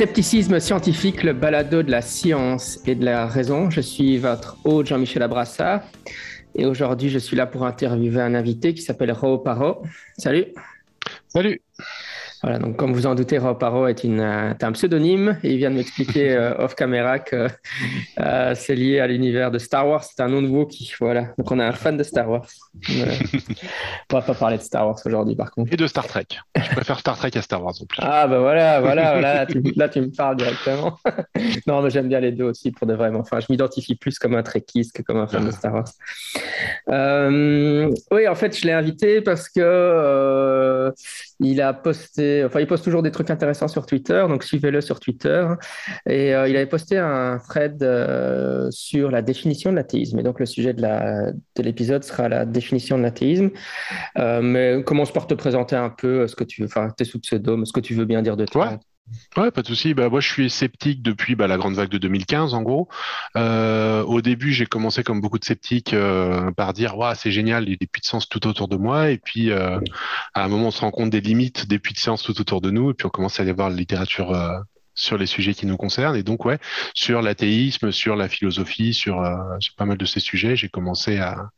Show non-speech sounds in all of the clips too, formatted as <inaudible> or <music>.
Scepticisme scientifique, le balado de la science et de la raison. Je suis votre hôte Jean-Michel Abrassa et aujourd'hui je suis là pour interviewer un invité qui s'appelle Ro Paro. Salut. Salut. Voilà, donc comme vous en doutez, Paro est, une, euh, un pseudonyme et il vient de m'expliquer <laughs> euh, off caméra que euh, c'est lié à l'univers de Star Wars. C'est un nom de Wookiee. Voilà, donc on est un fan de Star Wars. <laughs> on va pas parler de Star Wars aujourd'hui, par contre. Et de Star Trek. Je préfère Star Trek à Star Wars en plus. Ah bah voilà, voilà, <laughs> voilà là, tu, là tu me parles directement. non, mais j'aime bien les deux aussi pour de vrai. Enfin, je m'identifie plus comme un Trekkies que comme un fan de Star Wars. oui, en fait, je l'ai invité parce que il a posté enfin, il poste toujours des trucs intéressants sur Twitter, donc suivez-le sur Twitter. Et euh, il avait posté un thread euh, sur la définition de l'athéisme. Et donc, le sujet de, la, de l'épisode sera la définition de l'athéisme. Euh, mais commence par te présenter un peu ce que tu, enfin, tes sous pseudômes, ce que tu veux bien dire de toi. Pas de souci. Bah, moi, je suis sceptique depuis bah, la grande vague de 2015, en gros. Euh, au début, j'ai commencé comme beaucoup de sceptiques euh, par dire ouais, c'est génial, il y a des puissances tout autour de moi. Et puis, euh, à un moment, on se rend compte des limites des puissances tout autour de nous. Et puis, on commence à aller voir la littérature sur les sujets qui nous concernent. Et donc, ouais, sur l'athéisme, sur la philosophie, sur, sur, pas mal de ces sujets, j'ai commencé à,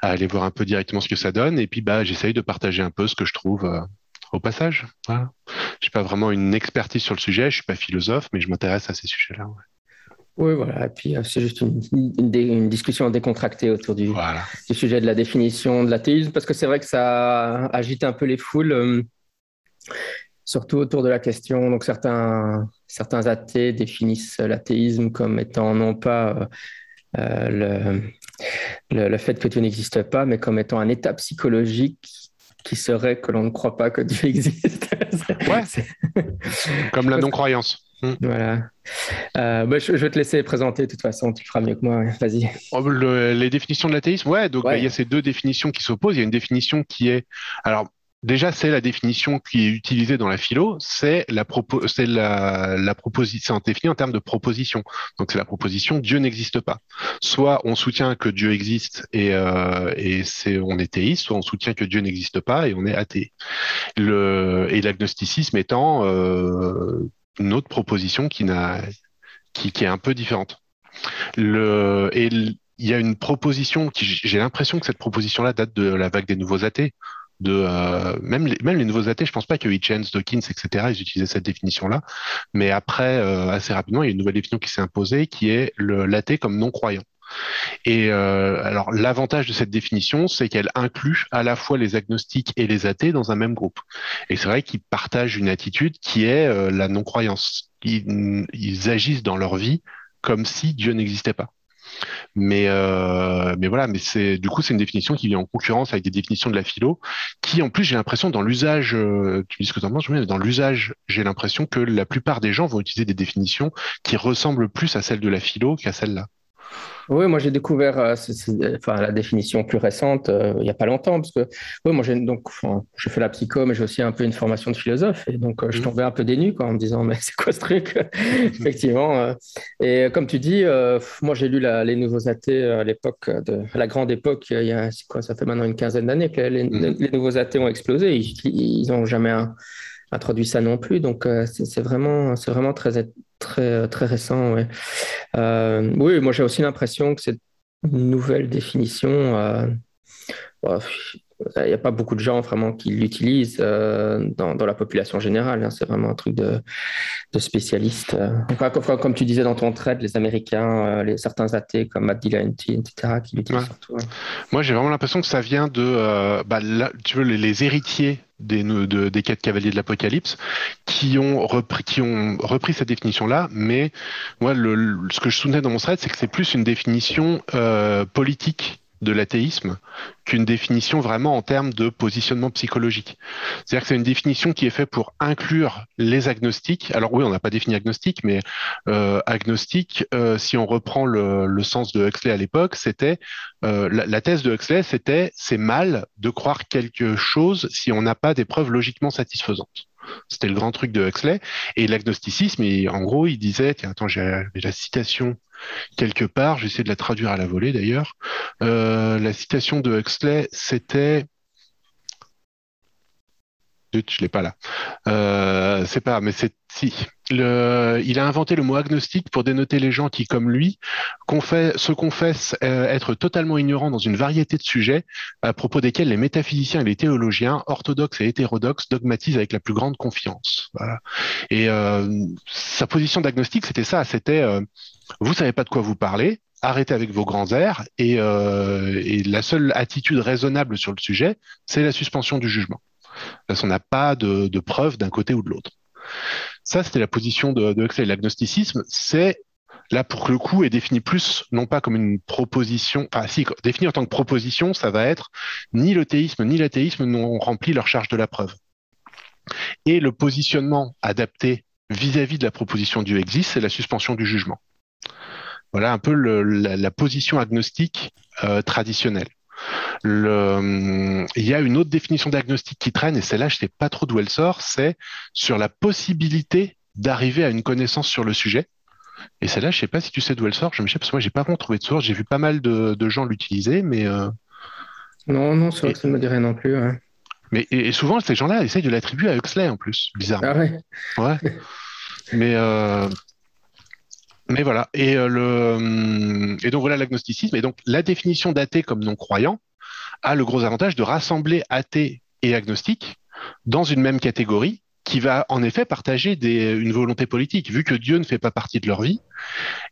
à, aller voir un peu directement ce que ça donne. Et puis, bah, j'essaye de partager un peu ce que je trouve au passage. Voilà. Je n'ai pas vraiment une expertise sur le sujet, je ne suis pas philosophe, mais je m'intéresse à ces sujets-là. Oui, voilà. Et puis, euh, c'est juste une, une, discussion décontractée autour du, du, sujet de la définition de l'athéisme, parce que c'est vrai que ça agite un peu les foules, euh, surtout autour de la question. Donc, certains, certains athées définissent l'athéisme comme étant non pas euh, le, le, le, fait que Dieu n'existe pas, mais comme étant un état psychologique qui serait que l'on ne croit pas que Dieu <laughs> existe. ouais. Comme la non-croyance. Hmm. Voilà. Euh, bah, je, vais te laisser présenter, de toute façon, tu feras mieux que moi. Vas-y. Oh, les définitions de l'athéisme, ouais, donc bah, il y a ces deux définitions qui s'opposent. Il y a une définition qui est. Alors, Déjà, c'est la définition qui est utilisée dans la philo, c'est la, la proposition, en termes de proposition. Donc, c'est la proposition Dieu n'existe pas. Soit on soutient que Dieu existe et, euh, on est théiste, soit on soutient que Dieu n'existe pas et on est athée. Et l'agnosticisme étant euh, une autre proposition qui, est un peu différente. Et il y a une proposition qui, j'ai l'impression que cette proposition-là date de la vague des nouveaux athées de euh, même les, même les nouveaux athées, je pense pas que Hitchens, Dawkins, etc. ils utilisaient cette définition-là, mais après euh, assez rapidement, il y a une nouvelle définition qui s'est imposée, qui est l'athée comme non croyant. Et euh, alors l'avantage de cette définition, c'est qu'elle inclut à la fois les agnostiques et les athées dans un même groupe. Et c'est vrai qu'ils partagent une attitude qui est la non-croyance. ils agissent dans leur vie comme si Dieu n'existait pas. Mais, euh, mais voilà, mais c'est du coup c'est une définition qui vient en concurrence avec des définitions de la philo, qui en plus j'ai l'impression dans l'usage, euh, tu dis ce que tu en penses, mais dans l'usage j'ai l'impression que la plupart des gens vont utiliser des définitions qui ressemblent plus à celles de la philo qu'à celles-là. Oui, moi j'ai découvert euh, enfin, la définition plus récente euh, il n'y a pas longtemps, parce que oui, moi j'ai donc je fais la psycho, mais j'ai aussi un peu une formation de philosophe, et donc euh, je mmh. tombais un peu dénu quoi, en me disant mais <laughs> c'est quoi ce truc? <laughs> Effectivement. et comme tu dis, moi j'ai lu la, les Nouveaux athées à l'époque de la grande époque, il y a quoi Ça fait maintenant une quinzaine d'années que les, mmh. les, Nouveaux athées ont explosé. Ils n'ont jamais introduit ça non plus, donc c'est vraiment, c'est vraiment très très, très récent. Ouais. Euh, oui, moi j'ai aussi l'impression que cette nouvelle définition, euh, il n'y a pas beaucoup de gens vraiment qui l'utilisent euh, dans, dans, la population générale. Hein. C'est vraiment un truc de, de spécialistes. comme, comme, tu disais dans ton trait, les Américains, les, certains athées comme Matt Dillahunty, etc., qui l'utilisent surtout. Moi, j'ai vraiment l'impression que ça vient de, bah, tu veux, les, héritiers des, des quatre cavaliers de l'Apocalypse qui ont repris, qui ont repris cette définition-là, mais moi, le, ce que je soutenais dans mon thread, c'est que c'est plus une définition euh, politique de l'athéisme qu'une définition vraiment en termes de positionnement psychologique. C'est-à-dire que c'est une définition qui est faite pour inclure les agnostiques. Alors oui, on n'a pas défini agnostique, mais euh, agnostique, euh, si on reprend le, sens de Huxley à l'époque, c'était euh, la, thèse de Huxley, c'était c'est mal de croire quelque chose si on n'a pas des preuves logiquement satisfaisantes. C'était le grand truc de Huxley. Et l'agnosticisme, en gros, il disait, attends, j'ai la citation quelque part, j'essaie de la traduire à la volée d'ailleurs. Euh, la citation de Huxley, c'était je l'ai pas là. Euh, c'est pas, mais c'est si. Le, il a inventé le mot agnostique pour dénoter les gens qui, comme lui, se confessent euh, être totalement ignorants dans une variété de sujets à propos desquels les métaphysiciens et les théologiens, orthodoxes et hétérodoxes, dogmatisent avec la plus grande confiance. Et euh, sa position d'agnostique, c'était ça. C'était, euh, vous savez pas de quoi vous parlez, arrêtez avec vos grands airs et, la seule attitude raisonnable sur le sujet, c'est la suspension du jugement. Parce qu'on n'a pas de, de d'un côté ou de l'autre. Ça, c'était la position de, Huxley. L'agnosticisme, c'est là pour le coup est défini plus non pas comme une proposition, enfin si défini en tant que proposition, ça va être ni le théisme ni l'athéisme n'ont rempli leur charge de la preuve. Et le positionnement adapté vis-à-vis de la proposition Dieu existe, c'est la suspension du jugement. Voilà un peu la, position agnostique euh, traditionnelle. Le, il y a une autre définition d'agnostic qui traîne, et celle-là, je ne sais pas trop d'où elle sort, c'est sur la possibilité d'arriver à une connaissance sur le sujet. Et celle-là, je ne sais pas si tu sais d'où elle sort, je me sais, parce que moi, j'ai pas vraiment trouvé de source, j'ai vu pas mal de, de gens l'utiliser, mais... Euh... Non, non, c'est vrai que ça ne me dirait non plus. Mais et, et souvent, ces gens-là essayent de l'attribuer à Huxley, en plus, bizarrement. Ah ouais Ouais. mais... Euh... Mais voilà, et, euh, le, et donc voilà l'agnosticisme. Et donc la définition d'athée comme non-croyant, a le gros avantage de rassembler athées et agnostiques dans une même catégorie qui va en effet partager des, une volonté politique. Vu que Dieu ne fait pas partie de leur vie,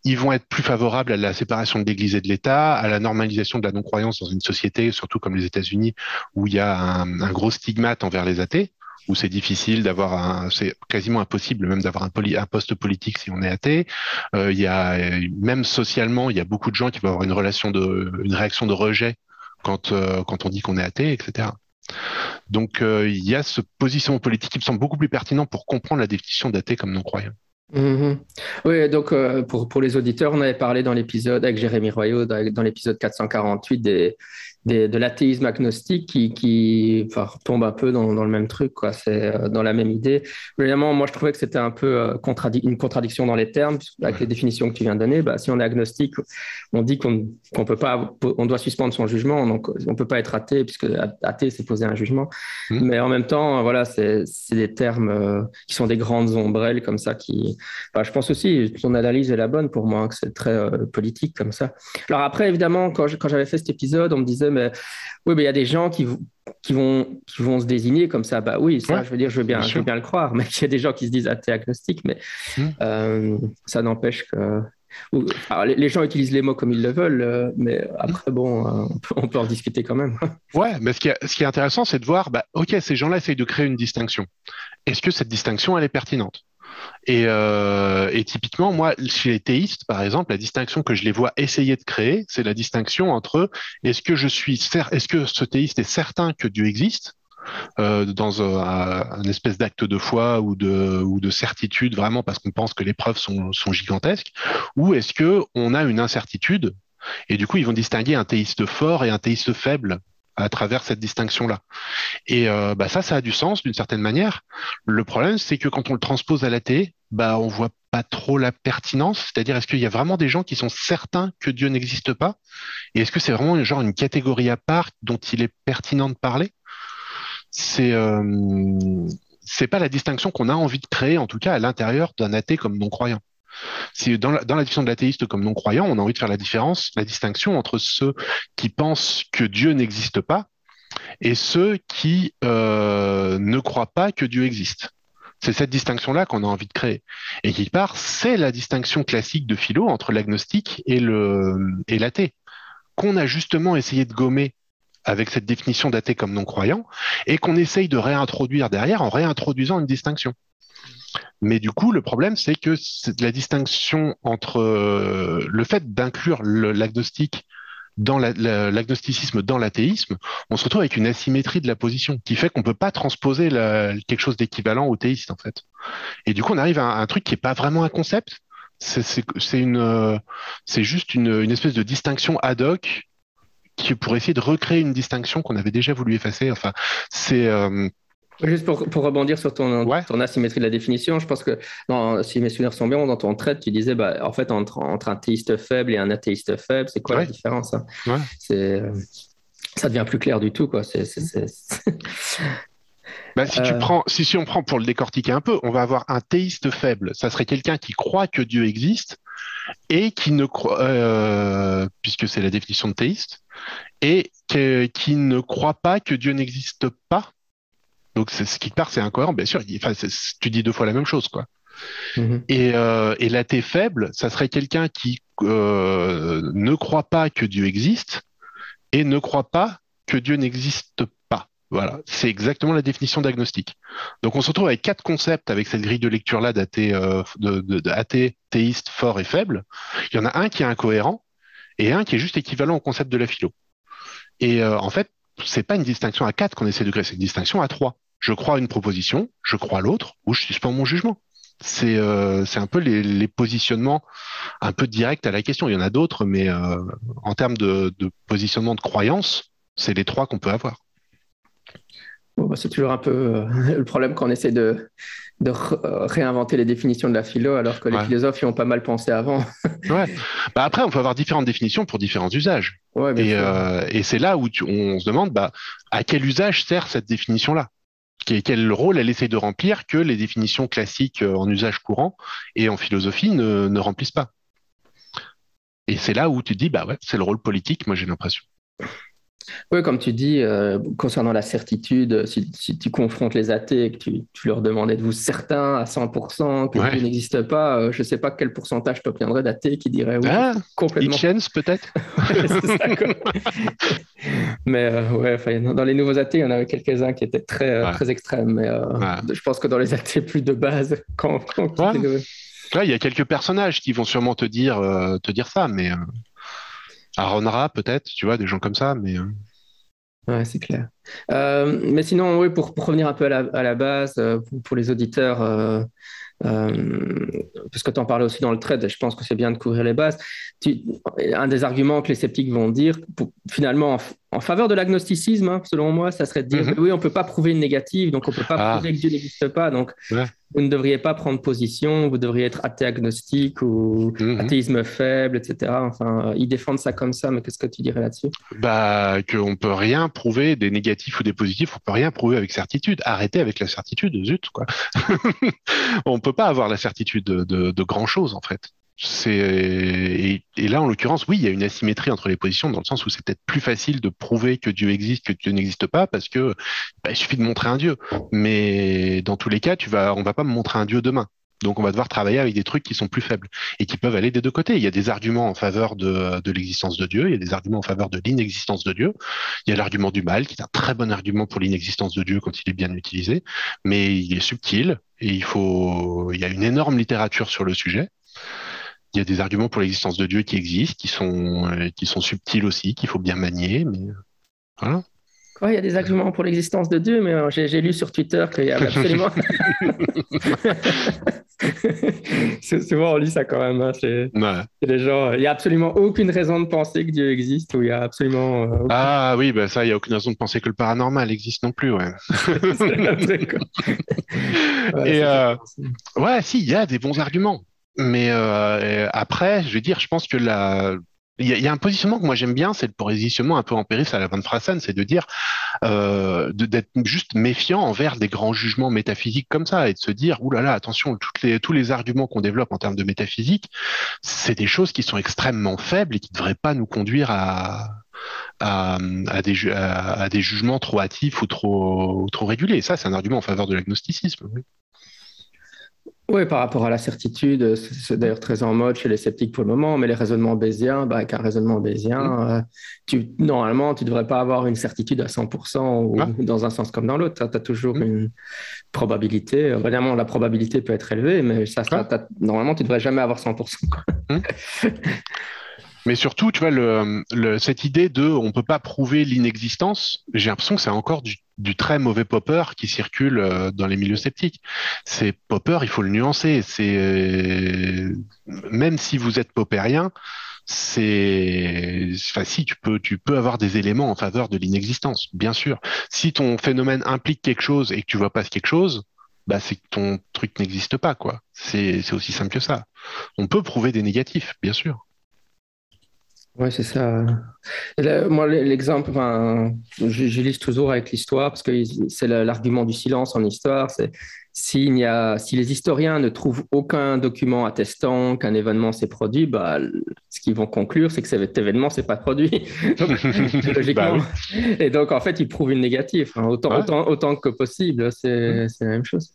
ils vont être plus favorables à la séparation de l'Église et de l'État, à la normalisation de la non-croyance dans une société, surtout comme les États-Unis, où il y a un gros stigmate envers les athées où c'est difficile d'avoir un, c'est quasiment impossible même d'avoir un, poste politique si on est athée. Euh, il y a même socialement, il y a beaucoup de gens qui vont avoir une relation de, une réaction de rejet quand, euh, quand on dit qu'on est athée, etc. Donc euh, il y a ce positionnement politique qui me semble beaucoup plus pertinent pour comprendre la définition d'athée comme non-croyant. Mmh. Oui, donc pour, pour les auditeurs, on avait parlé dans l'épisode avec Jérémy Royaux, dans l'épisode 448 des, de l'athéisme agnostique qui, qui enfin, tombe un peu dans, dans, le même truc, quoi. C'est euh, dans la même idée. Évidemment, moi, je trouvais que c'était un peu euh, contradi une contradiction dans les termes, avec les définitions que tu viens de donner. Bah, si on est agnostique, on dit qu'on qu'on peut pas, on doit suspendre son jugement, donc on peut pas être athée, puisque athée, c'est poser un jugement. Mmh. Mais en même temps, voilà, c'est des termes euh, qui sont des grandes ombrelles comme ça. Qui, enfin, je pense aussi, ton analyse est la bonne pour moi, que c'est très politique comme ça. Alors après, évidemment, quand j'avais fait cet épisode, on me disait mais oui, mais il y a des gens qui, qui, vont, qui vont se désigner comme ça. Bah oui, ça, ouais, je veux dire, je veux bien, je veux bien le croire, mais il y a des gens qui se disent athée agnostique, mais mmh. euh, ça n'empêche que. Alors, les gens utilisent les mots comme ils le veulent, euh, mais après, bon, euh, on, peut, on, peut, en discuter quand même. <laughs> Ouais, mais ce qui est, ce qui est intéressant, c'est de voir, bah, OK, ces gens-là essayent de créer une distinction. Est-ce que cette distinction, elle est pertinente? Et, euh, et, typiquement, moi, chez les théistes, par exemple, la distinction que je les vois essayer de créer, c'est la distinction entre est-ce que je suis, est-ce que ce théiste est certain que Dieu existe euh, dans un, espèce d'acte de foi ou de, ou de certitude vraiment parce qu'on pense que les preuves sont, sont gigantesques, ou est-ce que on a une incertitude et du coup ils vont distinguer un théiste fort et un théiste faible? À travers cette distinction-là. Et euh, bah ça, ça a du sens d'une certaine manière. Le problème, c'est que quand on le transpose à l'athée, bah on voit pas trop la pertinence. C'est-à-dire, est-ce qu'il y a vraiment des gens qui sont certains que Dieu n'existe pas? Et est-ce que c'est vraiment genre une catégorie à part dont il est pertinent de parler? C'est euh, c'est pas la distinction qu'on a envie de créer, en tout cas à l'intérieur d'un athée comme non-croyant. Dans la, dans de l'athéiste comme non-croyant, on a envie de faire la différence, la distinction entre ceux qui pensent que Dieu n'existe pas et ceux qui euh, ne croient pas que Dieu existe. C'est cette distinction-là qu'on a envie de créer. Et qui part, c'est la distinction classique de philo entre l'agnostique et l'athée, qu'on a justement essayé de gommer avec cette définition d'athée comme non-croyant et qu'on essaye de réintroduire derrière en réintroduisant une distinction. Mais du coup, le problème, c'est que la distinction entre euh, le fait d'inclure l'agnostique dans l'agnosticisme dans l'athéisme, on se retrouve avec une asymétrie de la position qui fait qu'on peut pas transposer quelque chose d'équivalent au théiste en fait. Et du coup, on arrive à un, truc qui est pas vraiment un concept. C'est euh, juste une, espèce de distinction ad hoc pour essayer de recréer une distinction qu'on avait déjà voulu effacer. Enfin, c'est euh, Juste pour, pour, rebondir sur ton, ton, asymétrie de la définition, je pense que si mes souvenirs sont bien, dans ton trait, tu disais bah, en fait entre, entre un théiste faible et un athéiste faible, c'est quoi la différence hein? C'est euh, ça devient plus clair du tout quoi. C'est, bah, si, tu euh. prends, si, si on prend pour le décortiquer un peu, on va avoir un théiste faible. Ça serait quelqu'un qui croit que Dieu existe et qui ne croit, euh, puisque c'est la définition de théiste, et qui ne croit pas que Dieu n'existe pas donc, ce qui part, c'est incohérent. Bien sûr, enfin, tu dis deux fois la même chose, quoi. Et, euh, et l'athée faible, ça serait quelqu'un qui euh, ne croit pas que Dieu existe et ne croit pas que Dieu n'existe pas. Voilà, c'est exactement la définition d'agnostique. Donc on se retrouve avec quatre concepts avec cette grille de lecture là d'athée, euh, de, théiste, fort et faible. Il y en a un qui est incohérent et un qui est juste équivalent au concept de la philo. Et euh, en fait, c'est pas une distinction à quatre qu'on essaie de créer, c'est une distinction à trois je crois une proposition, je crois l'autre, ou je suspends mon jugement. C'est euh, un peu les, positionnements un peu directs à la question. Il y en a d'autres, mais euh, en termes de, positionnement de croyance, c'est les trois qu'on peut avoir. Bah, c'est toujours un peu euh, <laughs> le problème quand on essaie de, de réinventer les définitions de la philo alors que les philosophes y ont pas mal pensé avant. <laughs> ouais. Bah, après, on peut avoir différentes définitions pour différents usages. et, et c'est là où on se demande bah, à quel usage sert cette définition-là? Quel rôle elle essaie de remplir que les définitions classiques euh, en usage courant et en philosophie ne, remplissent pas? Et c'est là où tu te dis, bah ouais, c'est le rôle politique, moi j'ai l'impression. Oui, comme tu dis, euh, concernant la certitude, si, tu confrontes les athées et que tu, leur demandais êtes-vous certain à 100% que Dieu n'existe pas, euh, je ne sais pas quel pourcentage tu obtiendrais d'athées qui diraient oui. Ah, complètement. Peut-être <laughs> <laughs> Mais euh, ouais, dans les nouveaux athées, il y en avait quelques-uns qui étaient très, très extrêmes. Mais je pense que dans les athées plus de base, <laughs> quand, quand il y a quelques personnages qui vont sûrement te dire, te dire ça, mais. Aaron Ra, peut-être, tu vois, des gens comme ça, mais. Euh. Ouais, c'est clair. Euh, mais sinon, oui, pour, revenir un peu à la, base, euh, pour, les auditeurs, puisque tu en parlais aussi dans le trade, je pense que c'est bien de couvrir les bases. un des arguments que les sceptiques vont dire, finalement, en, faveur de l'agnosticisme, hein, selon moi, ça serait de dire mm-hmm. oui, on ne peut pas prouver une négative, donc on ne peut pas ah. prouver que Dieu n'existe pas. Donc, vous ne devriez pas prendre position, vous devriez être athée agnostique ou mhm. athéisme faible, etc. Enfin, euh, ils défendent ça comme ça, mais qu'est-ce que tu dirais là-dessus? Bah, qu'on peut rien prouver des négatifs ou des positifs, on peut rien prouver avec certitude. Arrêtez avec la certitude, zut, quoi. <laughs> on peut pas avoir la certitude de, de grand chose, en fait. Et, là, en l'occurrence, oui, il y a une asymétrie entre les positions, dans le sens où c'est peut-être plus facile de prouver que Dieu existe que Dieu n'existe pas, parce que bah, il suffit de montrer un Dieu. Mais dans tous les cas, tu vas, on va pas me montrer un Dieu demain. Donc, on va devoir travailler avec des trucs qui sont plus faibles et qui peuvent aller des deux côtés. Il y a des arguments en faveur de, l'existence de Dieu, il y a des arguments en faveur de l'inexistence de Dieu. Il y a l'argument du mal, qui est un très bon argument pour l'inexistence de Dieu quand il est bien utilisé, mais il est subtil et il y a une énorme littérature sur le sujet il y a des arguments pour l'existence de Dieu qui existent, qui sont, euh, qui sont subtils aussi, qu'il faut bien manier. Mais euh, il y a des arguments pour l'existence de Dieu, mais euh, j'ai lu sur Twitter qu'il y a <laughs> absolument. <laughs> Souvent, on lit ça quand même. Hein, les gens, il n'y a absolument aucune raison de penser que Dieu existe, ou il y a absolument. Ah oui, bah ça, il n'y a aucune raison de penser que le paranormal existe non plus, ouais. <laughs> Et ouais, si, il y a des bons arguments. Mais euh, après, je veux dire, je pense que la, il y, a un positionnement que moi j'aime bien, c'est le positionnement un peu périph' à la Van Frassen, c'est de dire euh, d'être juste méfiant envers des grands jugements métaphysiques comme ça et de se dire oulala là là, attention, toutes les, tous les arguments qu'on développe en termes de métaphysique, c'est des choses qui sont extrêmement faibles et qui ne devraient pas nous conduire à, à, à, des, à, des, jugements trop hâtifs ou trop, trop régulés. Et ça, c'est un argument en faveur de l'agnosticisme. Oui. Oui, par rapport à la certitude, c'est d'ailleurs très en mode chez les sceptiques pour le moment, mais les raisonnements bayésiens, bah, avec un raisonnement bayésien, mmh. euh, tu, normalement, tu ne devrais pas avoir une certitude à 100% ou ah. dans un sens comme dans l'autre. Tu as, toujours mmh. une probabilité. Évidemment, la probabilité peut être élevée, mais ça, ah. normalement, tu ne devrais jamais avoir 100%. <laughs> Mais surtout, tu vois, cette idée de on peut pas prouver l'inexistence, j'ai l'impression que c'est encore du, très mauvais popper qui circule euh, dans les milieux sceptiques. C'est popper, il faut le nuancer. C'est euh, même si vous êtes poppérien, c'est enfin si tu peux tu peux avoir des éléments en faveur de l'inexistence, bien sûr. Si ton phénomène implique quelque chose et que tu vois pas quelque chose, bah c'est que ton truc n'existe pas quoi. C'est aussi simple que ça. On peut prouver des négatifs, bien sûr. Oui, c'est ça. moi, l'exemple, enfin, je, toujours avec l'histoire parce que c'est l'argument du silence en histoire. C'est a, si les historiens ne trouvent aucun document attestant qu'un événement s'est produit, bah, ce qu'ils vont conclure, c'est que cet événement s'est pas produit. <laughs> logiquement. Bah Et donc, en fait, ils prouvent une négative. Hein. Autant, autant, autant que possible, c'est mmh. la même chose.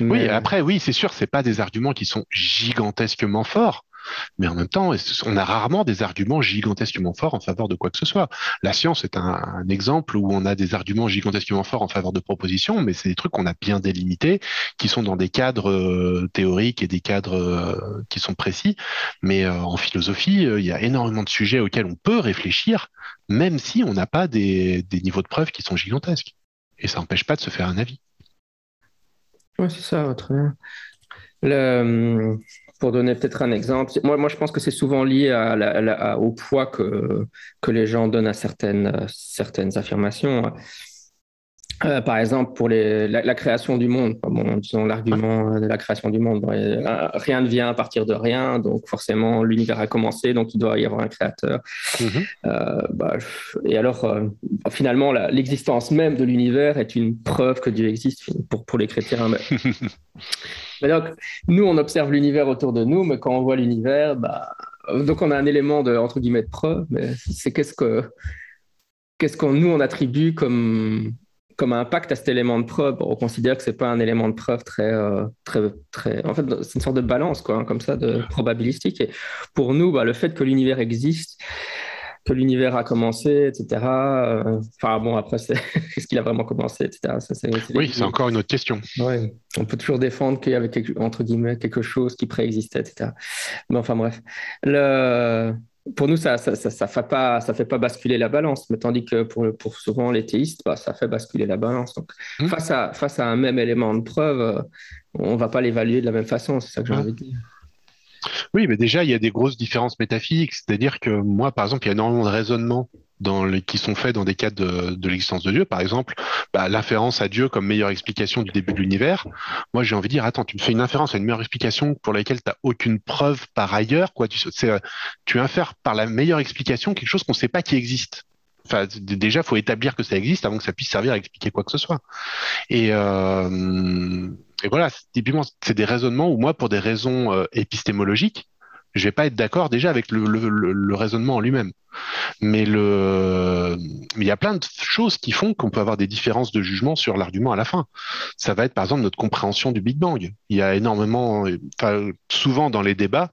Oui, après, oui, c'est sûr, c'est pas des arguments qui sont gigantesquement forts. Mais en même temps, on a rarement des arguments gigantesquement forts en faveur de quoi que ce soit. La science est un, exemple où on a des arguments gigantesquement forts en faveur de propositions, mais c'est des trucs qu'on a bien délimités, qui sont dans des cadres euh, théoriques et des cadres euh, qui sont précis. Mais euh, en philosophie, il y a énormément de sujets auxquels on peut réfléchir, même si on n'a pas des, niveaux de preuves qui sont gigantesques. Et ça n'empêche pas de se faire un avis. Oui, c'est ça, très bien. Le, pour donner peut-être un exemple, moi, moi je pense que c'est souvent lié à au poids que, que les gens donnent à certaines, certaines affirmations. Euh, par exemple, pour les, la, création du monde, bon, disons l'argument de la création du monde, euh, rien ne vient à partir de rien, donc forcément l'univers a commencé, donc il doit y avoir un créateur. Euh, bah, et alors, finalement, l'existence même de l'univers est une preuve que Dieu existe pour, pour les chrétiens. <laughs> Mais donc, nous, on observe l'univers autour de nous, mais quand on voit l'univers, bah, donc on a un élément de, entre guillemets, de preuve, mais c'est qu'est-ce que, qu'est-ce qu'on nous, on attribue comme, comme impact à cet élément de preuve. On considère que c'est pas un élément de preuve très, euh, très, très, en fait, c'est une sorte de balance, quoi, hein, comme ça, de probabilistique. Et pour nous, bah, le fait que l'univers existe, que l'univers a commencé, etc. Euh, enfin bon, après, c'est <laughs> ce qu'il a vraiment commencé, etc. oui, c'est encore une autre question. Ouais. On peut toujours défendre qu'il y avait entre guillemets quelque chose qui préexistait, etc. Mais enfin bref, le... pour nous, ça ça, ça, fait pas ça fait pas basculer la balance, mais tandis que pour, pour souvent les théistes, bah, ça fait basculer la balance. Donc hmm. face à face à un même élément de preuve, euh, on va pas l'évaluer de la même façon. C'est ça que j'ai hmm. envie de dire. Oui, mais déjà, il y a des grosses différences métaphysiques. C'est-à-dire que moi, par exemple, il y a énormément de raisonnements qui sont faits dans des cas de, l'existence de Dieu. Par exemple, bah, l'inférence à Dieu comme meilleure explication du début de l'univers. Moi, j'ai envie de dire, attends, tu me fais une inférence à une meilleure explication pour laquelle tu n'as aucune preuve par ailleurs. Quoi. Tu, tu infères par la meilleure explication quelque chose qu'on ne sait pas qui existe. Enfin, déjà, faut établir que ça existe avant que ça puisse servir à expliquer quoi que ce soit. Et, euh, voilà, typiquement, c'est des raisonnements où moi, pour des raisons euh, épistémologiques, je vais pas être d'accord déjà avec le, raisonnement en lui-même. Mais le, il y a plein de choses qui font qu'on peut avoir des différences de jugement sur l'argument à la fin. Ça va être par exemple notre compréhension du Big Bang. Il y a énormément, souvent dans les débats,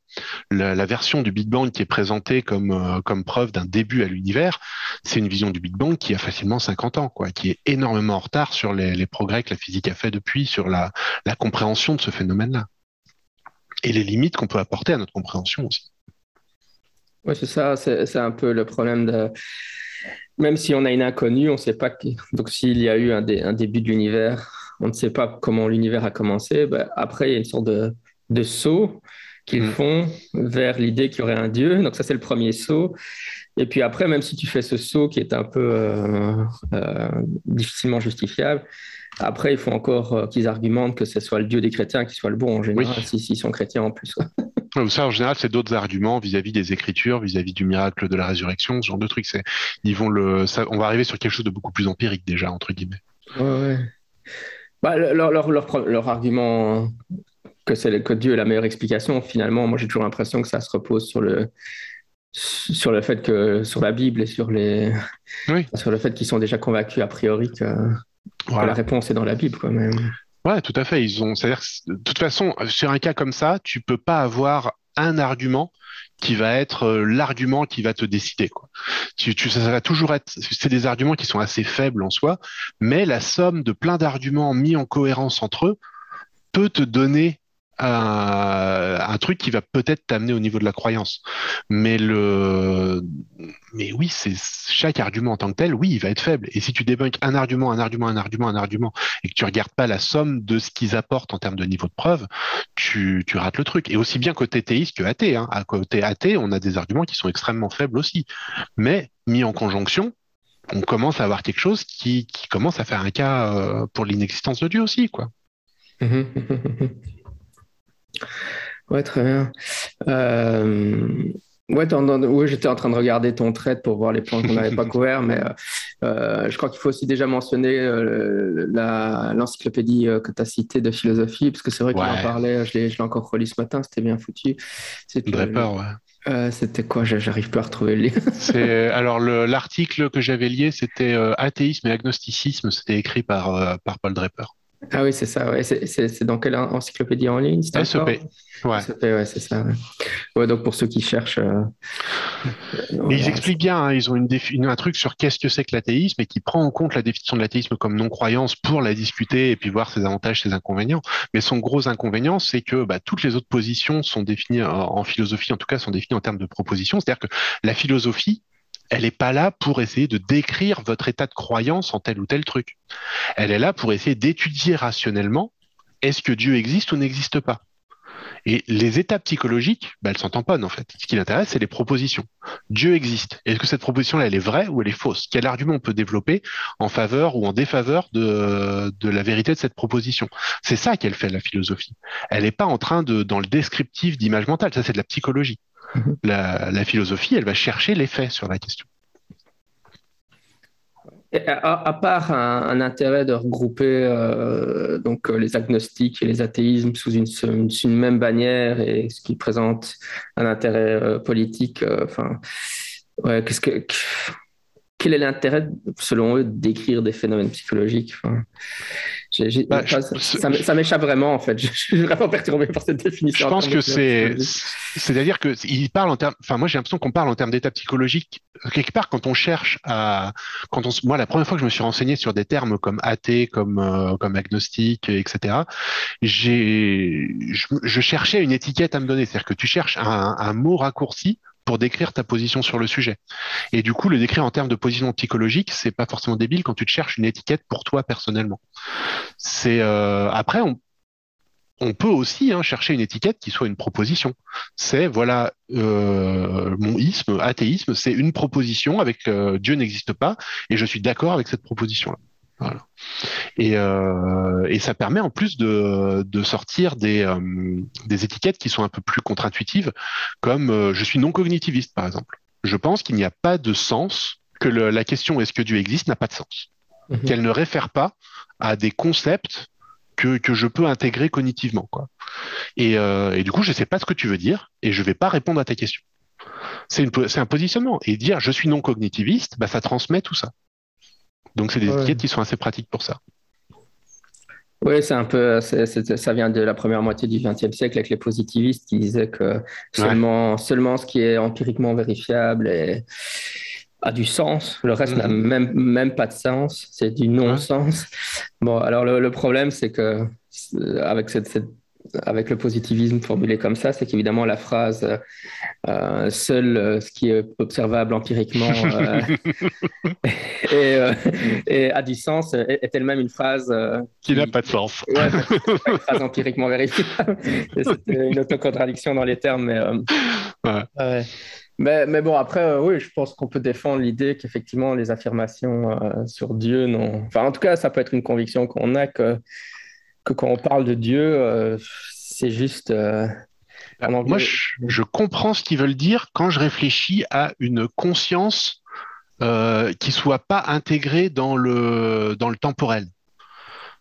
la, version du Big Bang qui est présentée comme, euh, comme preuve d'un début à l'univers, c'est une vision du Big Bang qui a facilement 50 ans, quoi, qui est énormément en retard sur les, progrès que la physique a fait depuis sur la compréhension de ce phénomène-là et les limites qu'on peut apporter à notre compréhension aussi. Oui, c'est ça, c'est un peu le problème de. Même si on a une inconnue, on ne sait pas. Donc, s'il y a eu un, début de l'univers, on ne sait pas comment l'univers a commencé. Ben, après, il y a une sorte de, de saut qu'ils mm. font vers l'idée qu'il y aurait un Dieu. Donc, ça, c'est le premier saut. Et puis après, même si tu fais ce saut qui est un peu euh, euh, difficilement justifiable, après, il faut encore euh, qu'ils argumentent que ce soit le Dieu des chrétiens qui soit le bon en général, s'ils sont chrétiens en plus. <laughs> ça, en général, c'est d'autres arguments vis-à-vis des Écritures, vis-à-vis du miracle de la résurrection, ce genre de trucs. Ils vont le, on va arriver sur quelque chose de beaucoup plus empirique déjà, entre guillemets. Ouais, bah, leur, leur, leur, argument que, c'est que Dieu est la meilleure explication, finalement, moi j'ai toujours l'impression que ça se repose sur le, sur le fait que sur la Bible et sur les <laughs> sur le fait qu'ils sont déjà convaincus a priori que la réponse est dans la Bible, quand même. Ouais, tout à fait. Ils ont, c'est-à-dire, de toute façon, sur un cas comme ça, tu peux pas avoir un argument qui va être euh, l'argument qui va te décider. Quoi. Tu, tu, ça va toujours être, c'est des arguments qui sont assez faibles en soi, mais la somme de plein d'arguments mis en cohérence entre eux peut te donner un truc qui va peut-être t'amener au niveau de la croyance. Mais le, mais oui, c'est chaque argument en tant que tel, oui, il va être faible. Et si tu débunkes un argument, un argument, un argument, un argument, et que tu regardes pas la somme de ce qu'ils apportent en termes de niveau de preuve, tu, tu rates le truc. Et aussi bien côté théiste que athée. Hein. À côté athée, on a des arguments qui sont extrêmement faibles aussi. Mais mis en conjonction, on commence à avoir quelque chose qui, qui commence à faire un cas euh, pour l'inexistence de Dieu aussi, quoi. <laughs> Ouais, très bien. Euh, ouais, j'étais en train de regarder ton trait pour voir les points qu'on n'avait pas <laughs> couverts, mais euh, euh, je crois qu'il faut aussi déjà mentionner l'encyclopédie que tu as citée de philosophie, parce que c'est vrai qu'on en parlait, je l'ai encore relu ce matin, c'était bien foutu. Draper, ouais. c'était quoi? J'arrive pas à retrouver le lien. <laughs> alors l'article que j'avais lié, c'était athéisme et agnosticisme. C'était écrit par, par Paul Draper. Ah oui, c'est ça. Ouais. C'est dans quelle encyclopédie en ligne SEP. Ouais. SEP, ouais, c'est ça. Ouais. donc pour ceux qui cherchent. Euh, ils expliquent bien, hein, ils ont une un truc sur qu'est-ce que c'est que l'athéisme et qui prend en compte la définition de l'athéisme comme non-croyance pour la discuter et puis voir ses avantages, ses inconvénients. Mais son gros inconvénient, c'est que bah, toutes les autres positions sont définies en philosophie, en tout cas, sont définies en termes de propositions. C'est-à-dire que la philosophie, elle n'est pas là pour essayer de décrire votre état de croyance en tel ou tel truc. Elle est là pour essayer d'étudier rationnellement est-ce que Dieu existe ou n'existe pas? Et les étapes psychologiques, bah, elles sont tamponnes en fait. Ce qui l'intéresse, c'est les propositions. Dieu existe. Est-ce que cette proposition-là, elle est vraie ou elle est fausse? Quel argument on peut développer en faveur ou en défaveur de, de la vérité de cette proposition? C'est ça qu'elle fait la philosophie. Elle n'est pas en train de, dans le descriptif d'image mentale. Ça, c'est de la psychologie. <laughs> La, philosophie, elle va chercher les faits sur la question. À, part un, intérêt de regrouper euh, donc euh, les agnostiques et les athéismes sous une, même bannière et ce qui présente un intérêt euh, politique, qu'est-ce que quel est l'intérêt, selon eux, d'écrire des phénomènes psychologiques? Bah, ça, m'échappe vraiment, en fait. <laughs> Je, suis vraiment perturbé par cette définition. Je pense que c'est. C'est-à-dire qu'il parle en termes. Enfin, moi, j'ai l'impression qu'on parle en termes d'état psychologique. Quelque part, quand on cherche à. Quand on... Moi, la première fois que je me suis renseigné sur des termes comme athée, comme, euh, comme agnostique, etc., j'ai. Je, cherchais une étiquette à me donner. C'est-à-dire que tu cherches un, un mot raccourci pour décrire ta position sur le sujet. Et du coup, le décrire en termes de position psychologique, c'est pas forcément débile quand tu te cherches une étiquette pour toi personnellement. C'est euh, après on peut aussi hein, chercher une étiquette qui soit une proposition. C'est voilà euh, mon isme, athéisme, c'est une proposition avec euh, Dieu n'existe pas et je suis d'accord avec cette proposition là. Voilà. Et, euh, et, ça permet en plus de, de sortir des, euh, des, étiquettes qui sont un peu plus contre-intuitives, comme euh, je suis non cognitiviste par exemple. Je pense qu'il n'y a pas de sens, que le, la question est-ce que Dieu existe n'a pas de sens, mhm. qu'elle ne réfère pas à des concepts que, que je peux intégrer cognitivement. Quoi. Et, et du coup, je ne sais pas ce que tu veux dire et je ne vais pas répondre à ta question. C'est un positionnement. Et dire je suis non cognitiviste, bah, ça transmet tout ça. Donc, c'est des étiquettes qui sont assez pratiques pour ça. Oui, c'est un peu, ça vient de la première moitié du XXe siècle avec les positivistes qui disaient que seulement, seulement ce qui est empiriquement vérifiable a du sens. Le reste n'a mhm. même, même pas de sens. C'est du non-sens. Bon, alors le, problème, c'est que euh, avec cette avec le positivisme formulé comme ça, c'est qu'évidemment la phrase euh, seul euh, ce qui est observable empiriquement euh, et, a du sens est, elle-même une phrase qui n'a pas de sens. Ouais, une phrase empiriquement vérifiable. c'est une autocontradiction dans les termes, mais, mais, mais, bon, après, oui, je pense qu'on peut défendre l'idée qu'effectivement les affirmations sur Dieu, non. Enfin, en tout cas, ça peut être une conviction qu'on a que que quand on parle de Dieu, euh, c'est juste. Euh, moi, je, comprends ce qu'ils veulent dire quand je réfléchis à une conscience euh, qui soit pas intégrée dans le, dans le temporel.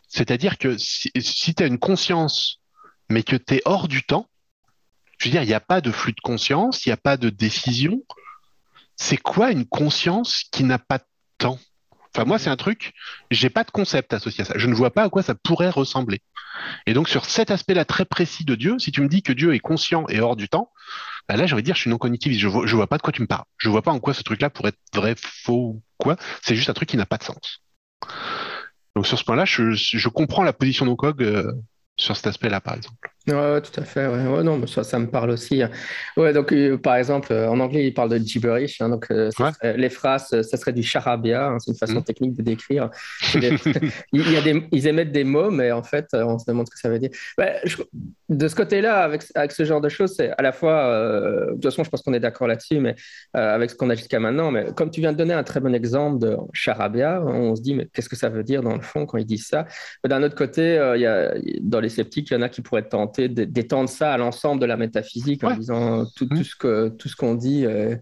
C'est-à-dire que si, tu as une conscience, mais que tu es hors du temps, je veux dire, il n'y a pas de flux de conscience, il n'y a pas de décision. C'est quoi une conscience qui n'a pas de temps? Enfin, moi, c'est un truc, j'ai pas de concept associé à ça. Je ne vois pas à quoi ça pourrait ressembler. Et donc sur cet aspect-là très précis de Dieu, si tu me dis que Dieu est conscient et hors du temps, bah là, j'ai envie de dire, je suis non cognitiviste. Je vois, je vois pas de quoi tu me parles. Je vois pas en quoi ce truc-là pourrait être vrai, faux, quoi. C'est juste un truc qui n'a pas de sens. Donc sur ce point-là, je, comprends la position d'Ocog euh, sur cet aspect-là, par exemple. Ouais, tout à fait. Ouais. non, mais ça, ça me parle aussi. Hein. Ouais, donc, euh, par exemple, euh, en anglais, il parle de gibberish. Hein, donc, euh, les phrases, ça serait du charabia. Hein, c'est une façon mm. technique de décrire. <laughs> il y a des, ils émettent des mots, mais en fait, on se demande ce que ça veut dire. de ce côté-là, avec, avec ce genre de choses, c'est à la fois, de toute façon, je pense qu'on est d'accord là-dessus, mais avec ce qu'on a jusqu'à maintenant. Mais comme tu viens de donner un très bon exemple de charabia, on se dit, mais qu'est-ce que ça veut dire dans le fond quand ils disent ça? D'un autre côté, il y a, dans les sceptiques, il y en a qui pourraient tenter d'étendre ça à l'ensemble de la métaphysique en disant tout, tout, ce que tout ce qu'on dit. Euh,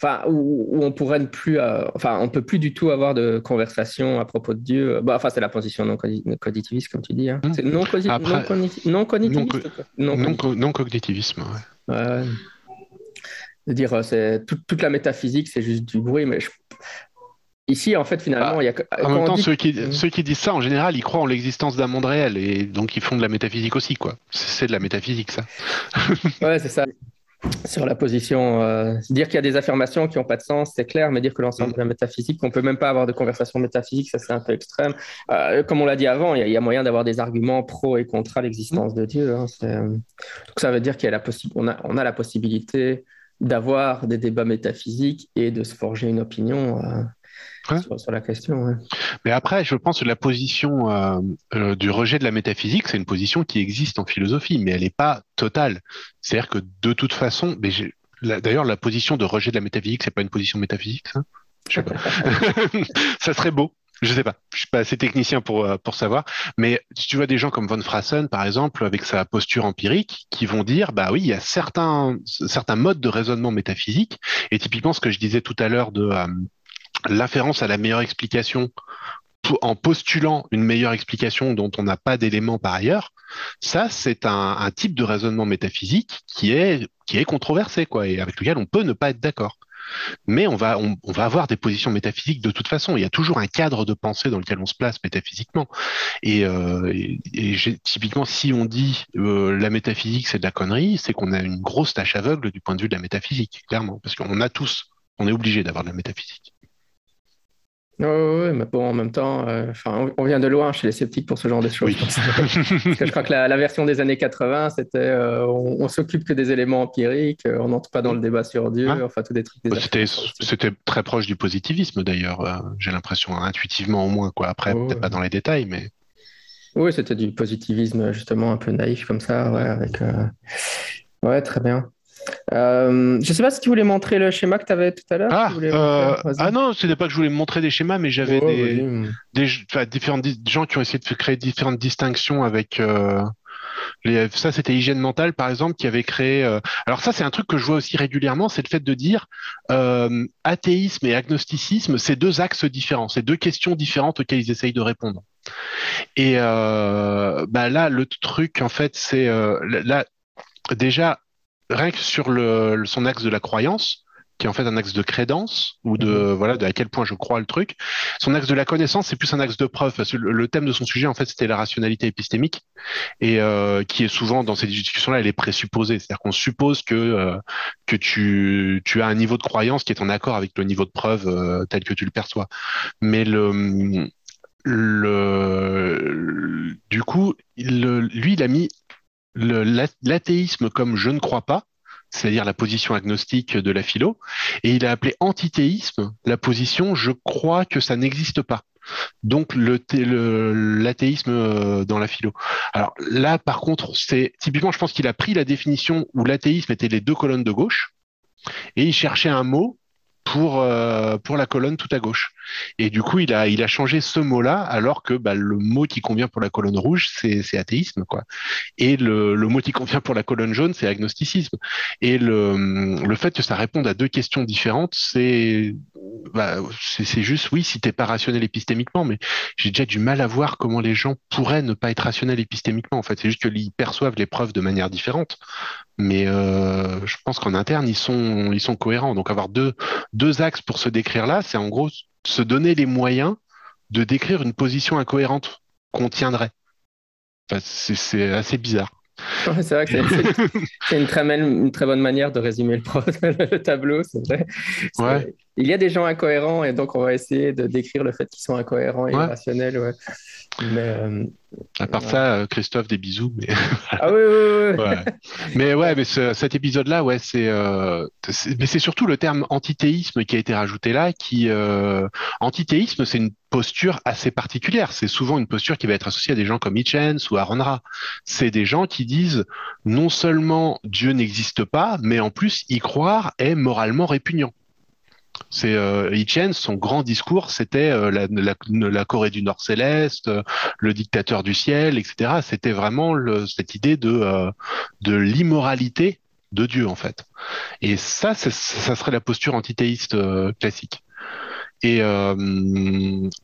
enfin, où, on pourrait ne plus, euh, enfin, on peut plus du tout avoir de conversation à propos de Dieu. Bah, enfin, c'est la position non cognitiviste, comme tu dis. Hein. C'est non, non, cognitiviste. Non, cognitivisme. Ouais. dire, euh, c'est toute la métaphysique, c'est juste du bruit, mais je, Ici, en fait, finalement, il y a. En même temps, ceux, qui, ceux qui disent ça, en général, ils croient en l'existence d'un monde réel et donc ils font de la métaphysique aussi, quoi. C'est de la métaphysique, ça. <laughs> ouais, c'est ça. Sur la position, euh, dire qu'il y a des affirmations qui n'ont pas de sens, c'est clair, mais dire que l'ensemble de la métaphysique, qu'on peut même pas avoir de conversation métaphysique, ça c'est un peu extrême. Euh, comme on l'a dit avant, il y, a moyen d'avoir des arguments pro et contre l'existence de Dieu. Hein, euh, donc ça veut dire qu'il y a la on a, on a la possibilité d'avoir des débats métaphysiques et de se forger une opinion sur, la question. Mais après, je pense que la position euh, euh, du rejet de la métaphysique, c'est une position qui existe en philosophie, mais elle n'est pas totale. C'est-à-dire que de toute façon, d'ailleurs, la position de rejet de la métaphysique, c'est pas une position métaphysique, ça? Je sais pas. <laughs> ça serait beau. Je sais pas, je suis pas assez technicien pour, euh, pour savoir, mais si tu vois des gens comme von Frassen, par exemple, avec sa posture empirique, qui vont dire, bah oui, il y a certains, certains modes de raisonnement métaphysique, et typiquement ce que je disais tout à l'heure de, l'afférence à la meilleure explication en postulant une meilleure explication dont on n'a pas d'éléments par ailleurs, ça c'est un, type de raisonnement métaphysique qui est, controversé quoi, et avec lequel on peut ne pas être d'accord. Mais on va, on, va avoir des positions métaphysiques de toute façon. Il y a toujours un cadre de pensée dans lequel on se place métaphysiquement. Et, euh, typiquement, si on dit euh, la métaphysique c'est de la connerie, c'est qu'on a une grosse tâche aveugle du point de vue de la métaphysique, clairement, parce qu'on a tous, on est obligé d'avoir de la métaphysique. Oui, mais bon, en même temps, euh, on vient de loin chez les sceptiques pour ce genre de choses. <laughs> Parce que je crois que la, version des années 80, c'était euh, on, s'occupe que des éléments empiriques, euh, on n'entre pas dans le débat sur Dieu, enfin, tous des trucs. Bah, c'était très proche du positivisme d'ailleurs, j'ai l'impression, intuitivement au moins. Quoi. Après, peut-être pas dans les détails, mais. Oui, c'était du positivisme justement un peu naïf comme ça, ouais, avec. Ouais, très bien. Euh, je ne sais pas si tu voulais montrer le schéma que tu avais tout à l'heure. Ah, euh, ah non, ce n'est pas que je voulais montrer des schémas, mais j'avais des, des différents gens qui ont essayé de créer différentes distinctions avec. Euh, les, ça, c'était hygiène mentale, par exemple, qui avait créé. alors ça, c'est un truc que je vois aussi régulièrement, c'est le fait de dire athéisme et agnosticisme, c'est deux axes différents, c'est deux questions différentes auxquelles ils essayent de répondre. Et bah là, le truc, en fait, c'est là déjà rien que sur le, son axe de la croyance, qui est en fait un axe de crédence ou de mhm. voilà de à quel point je crois le truc. Son axe de la connaissance, c'est plus un axe de preuve parce que le, thème de son sujet en fait c'était la rationalité épistémique et euh, qui est souvent dans ces discussions-là elle est présupposée, c'est-à-dire qu'on suppose que euh, que tu tu as un niveau de croyance qui est en accord avec le niveau de preuve euh, tel que tu le perçois. Mais le le du coup lui il a mis l'athéisme comme je ne crois pas, c'est-à-dire la position agnostique de la philo, et il a appelé antithéisme la position je crois que ça n'existe pas. Donc l'athéisme euh, dans la philo. Alors là, par contre, c'est typiquement, je pense qu'il a pris la définition où l'athéisme était les deux colonnes de gauche, et il cherchait un mot pour, euh, pour la colonne tout à gauche. Et du coup, il a, il a changé ce mot-là, alors que bah, le mot qui convient pour la colonne rouge, c'est athéisme. Quoi. Et le, le, mot qui convient pour la colonne jaune, c'est agnosticisme. Et le, le fait que ça réponde à deux questions différentes, c'est bah, c'est juste, oui, si t'es pas rationnel épistémiquement, mais j'ai déjà du mal à voir comment les gens pourraient ne pas être rationnels épistémiquement. En fait, c'est juste qu'ils perçoivent les preuves de manière différente. Mais euh, je pense qu'en interne, ils sont, ils sont cohérents. Donc avoir deux, deux axes pour se décrire là, c'est en gros se donner les moyens de décrire une position incohérente qu'on tiendrait. c'est assez bizarre. <laughs> c'est vrai que c'est une, très, une très bonne manière de résumer le, <laughs> tableau, c'est vrai. Il y a des gens incohérents et donc on va essayer de décrire le fait qu'ils sont incohérents et irrationnels. Mais, euh, à part ça, euh, Christophe, des bisous. Mais... <laughs> ah oui, oui, oui. Mais ouais, mais cet épisode-là, ouais, euh, c'est, mais c'est surtout le terme antithéisme qui a été rajouté là. Qui antithéisme, c'est une posture assez particulière. C'est souvent une posture qui va être associée à des gens comme Hitchens ou Aaron Ra. C'est des gens qui disent non seulement Dieu n'existe pas, mais en plus y croire est moralement répugnant. C'est euh, son grand discours, c'était euh, la, Corée du Nord céleste, euh, le dictateur du ciel, etc. C'était vraiment cette idée de, euh, de l'immoralité de Dieu, en fait. Et ça, ça serait la posture antithéiste classique. Et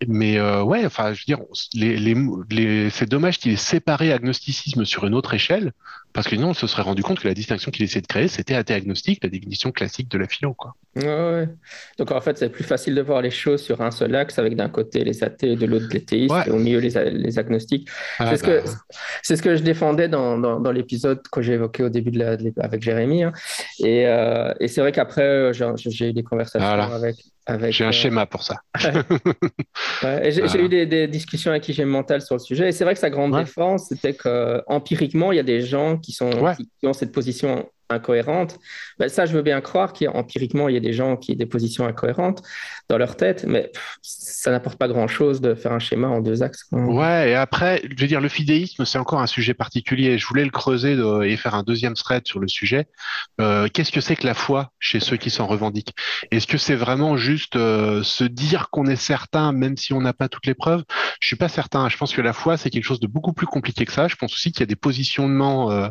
mais ouais, enfin, je veux dire, c'est dommage qu'il ait séparé agnosticisme sur une autre échelle, parce que sinon, on se serait rendu compte que la distinction qu'il essayait de créer, c'était athée-agnostique, la définition classique de la philo. Quoi. Ouais, Donc en fait, c'est plus facile de voir les choses sur un seul axe, avec d'un côté les athées et de l'autre les théistes, et au milieu les, les agnostiques. Ah c'est, ce que, bah. c'est ce que je défendais dans, dans, dans l'épisode que j'ai évoqué au début de la, avec Jérémy. Hein. Et, euh, et, c'est vrai qu'après, euh, j'ai, eu des conversations avec, avec. J'ai un euh, schéma pour ça. <laughs> j'ai, eu des, des, discussions avec IGM Mental sur le sujet. Et c'est vrai que sa grande défense, c'était qu'empiriquement, il y a des gens qui, sont, qui, ont cette position incohérente. Ben, ça, je veux bien croire qu'empiriquement, il y a des gens qui ont des positions incohérentes dans leur tête, mais ça n'apporte pas grand-chose de faire un schéma en deux axes. Ouais, et après, je veux dire, le fidéisme, c'est encore un sujet particulier. Je voulais le creuser et faire un deuxième thread sur le sujet. Euh, qu'est-ce que c'est que la foi chez ceux qui s'en revendiquent? Est-ce que c'est vraiment juste euh, se dire qu'on est certain, même si on n'a pas toutes les preuves? Je suis pas certain. Je pense que la foi, c'est quelque chose de beaucoup plus compliqué que ça. Je pense aussi qu'il y a des positionnements euh,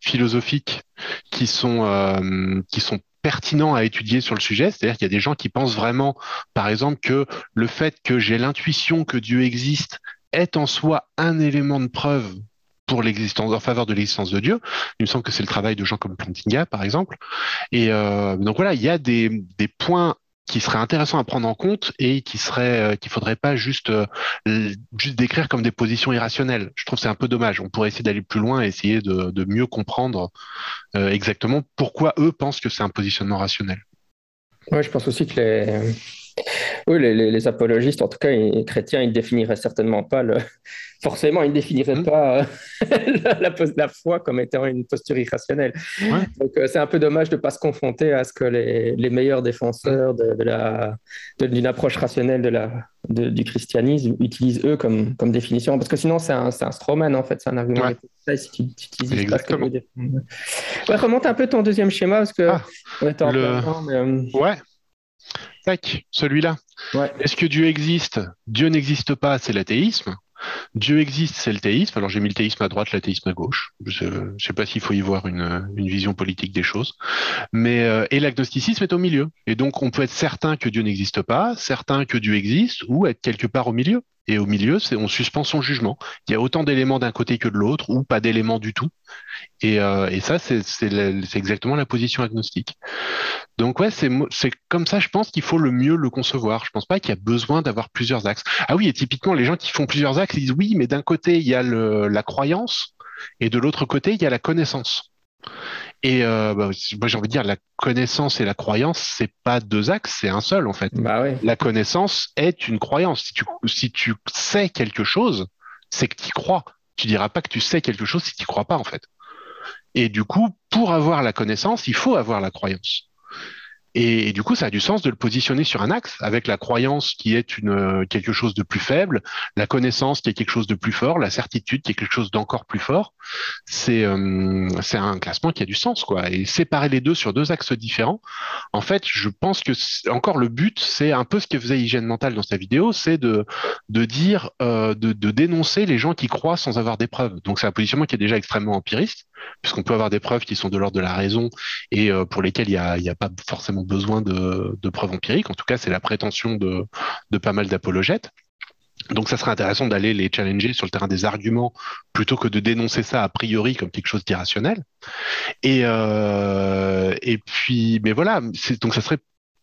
philosophiques qui sont euh, qui sont pertinents à étudier sur le sujet. C'est-à-dire qu'il y a des gens qui pensent vraiment, par exemple, que le fait que j'ai l'intuition que Dieu existe est en soi un élément de preuve pour l'existence, en faveur de l'existence de Dieu. Il me semble que c'est le travail de gens comme Plantinga, par exemple. Et euh, donc voilà, il y a des, des points qui serait intéressant à prendre en compte et qui serait euh, qu'il faudrait pas juste euh, juste décrire comme des positions irrationnelles. Je trouve c'est un peu dommage. On pourrait essayer d'aller plus loin et essayer de, mieux comprendre euh, exactement pourquoi eux pensent que c'est un positionnement rationnel. Ouais, je pense aussi que les les, apologistes, en tout cas les chrétiens, ils définiraient certainement pas le... Forcément, ils ne définiraient mmh. pas euh, <laughs> la, la, foi comme étant une posture irrationnelle. Donc, euh, c'est un peu dommage de ne pas se confronter à ce que les, les meilleurs défenseurs de, d'une approche rationnelle de la, du christianisme utilisent eux comme, comme définition. Parce que sinon, c'est un, un strawman, en fait, c'est un argument. Si tu, utilises pas remonte un peu ton deuxième schéma, parce que. Ah, euh, ouais, Tac, celui-là. Est-ce que Dieu existe? Dieu n'existe pas, c'est l'athéisme. Dieu existe, c'est le théisme. Alors j'ai mis le théisme à droite, l'athéisme à gauche. Je ne sais pas s'il faut y voir une, vision politique des choses. Mais euh, et l'agnosticisme est au milieu. Et donc on peut être certain que Dieu n'existe pas, certain que Dieu existe, ou être quelque part au milieu. Et au milieu, on suspend son jugement. Il y a autant d'éléments d'un côté que de l'autre, ou pas d'éléments du tout. Et, euh, ça, c'est exactement la position agnostique. Donc ouais, c'est comme ça, je pense qu'il faut le mieux le concevoir. Je pense pas qu'il y a besoin d'avoir plusieurs axes. Ah oui, et typiquement, les gens qui font plusieurs axes, ils disent oui, mais d'un côté, il y a le, la croyance, et de l'autre côté, il y a la connaissance. Et euh, bah, moi, j'ai envie de dire, la connaissance et la croyance, c'est pas deux axes, c'est un seul en fait. Bah La connaissance est une croyance. Si tu, si tu sais quelque chose, c'est que tu crois. Tu diras pas que tu sais quelque chose si tu crois pas en fait. Et du coup, pour avoir la connaissance, il faut avoir la croyance. Et, du coup, ça a du sens de le positionner sur un axe, avec la croyance qui est une, euh, quelque chose de plus faible, la connaissance qui est quelque chose de plus fort, la certitude qui est quelque chose d'encore plus fort. C'est euh, un classement qui a du sens, quoi. Et séparer les deux sur deux axes différents, en fait, je pense que encore le but, c'est un peu ce que faisait Hygiène Mentale dans sa vidéo, c'est de, de dire, euh, de, de dénoncer les gens qui croient sans avoir des. Donc c'est un positionnement qui est déjà extrêmement empiriste, puisqu'on peut avoir des preuves qui sont de l'ordre de la raison et euh, pour lesquelles il n'y a, pas forcément besoin de, preuves empiriques. En tout cas, c'est la prétention de, pas mal d'apologètes. Donc ça serait intéressant d'aller les challenger sur le terrain des arguments plutôt que de dénoncer ça a priori comme quelque chose d'irrationnel. Et, euh, et puis, mais voilà, donc ça serait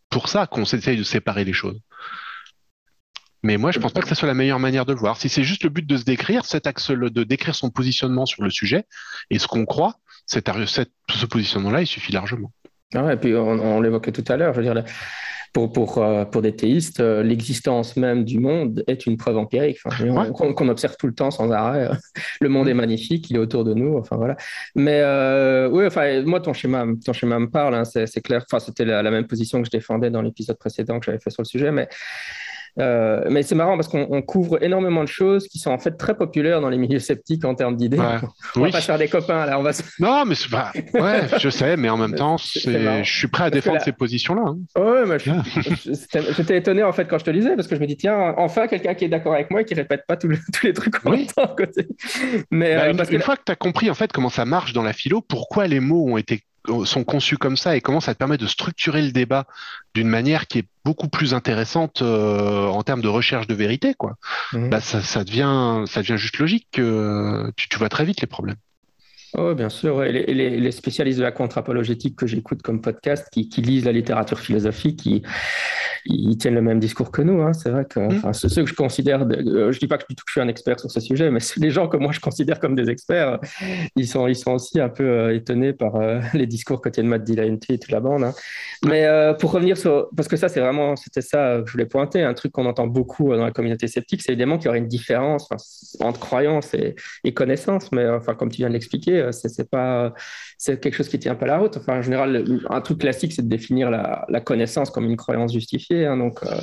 pour ça qu'on essaye de séparer les choses. Mais moi, je pense pas que ce soit la meilleure manière de le voir. Si c'est juste le but de se décrire, cet axe, de décrire son positionnement sur le sujet et ce qu'on croit, cet, ce positionnement-là, il suffit largement. Ah et puis on, l'évoquait tout à l'heure, je veux dire, pour, pour, euh, pour des théistes, euh, l'existence même du monde est une preuve empirique, qu'on observe tout le temps sans arrêt. Le monde est magnifique, il est autour de nous, enfin voilà. Mais euh, oui, enfin, moi, ton schéma, ton schéma me parle, hein, c'est clair. Enfin, c'était la, la, même position que je défendais dans l'épisode précédent que j'avais fait sur le sujet, mais euh, mais c'est marrant parce qu'on couvre énormément de choses qui sont en fait très populaires dans les milieux sceptiques en termes d'idées. <laughs> On va pas faire des copains là. On va... <laughs> Non, mais pas... ouais, je sais, mais en même <laughs> temps, je suis prêt à défendre ces positions-là. Hein. Ouais, j'étais étonné en fait quand je te lisais parce que je me dis tiens, enfin quelqu'un qui est d'accord avec moi et qui répète pas tous les, trucs qu'on oui. à côté. Mais bah, euh, une, fois que tu as compris en fait comment ça marche dans la philo, pourquoi les mots ont été sont conçus comme ça et comment ça te permet de structurer le débat d'une manière qui est beaucoup plus intéressante euh, en termes de recherche de vérité, quoi. Mhm. Bah, ça, devient, ça devient juste logique que tu, tu vois très vite les problèmes. Oui, bien sûr. Et les, spécialistes de la contre-apologétique que j'écoute comme podcast, qui, lisent la littérature philosophique, qui, ils tiennent le même discours que nous. Hein. C'est vrai que mmh. ceux que je considère, euh, je dis pas que je suis un expert sur ce sujet, mais les gens que moi je considère comme des experts, ils sont, ils sont aussi un peu euh, étonnés par euh, <laughs> les discours que tiennent Matt Dillon et toute la bande. Hein. Mais pour revenir sur, parce que ça c'est vraiment, c'était ça que je voulais pointer, un truc qu'on entend beaucoup dans la communauté sceptique, c'est évidemment qu'il y aurait une différence entre croyance et, et connaissance. Mais enfin, comme tu viens de l'expliquer, c'est pas, c'est quelque chose qui tient pas la route. Enfin, en général, un truc classique, c'est de définir la, la, connaissance comme une croyance justifiée. Hein, donc, euh,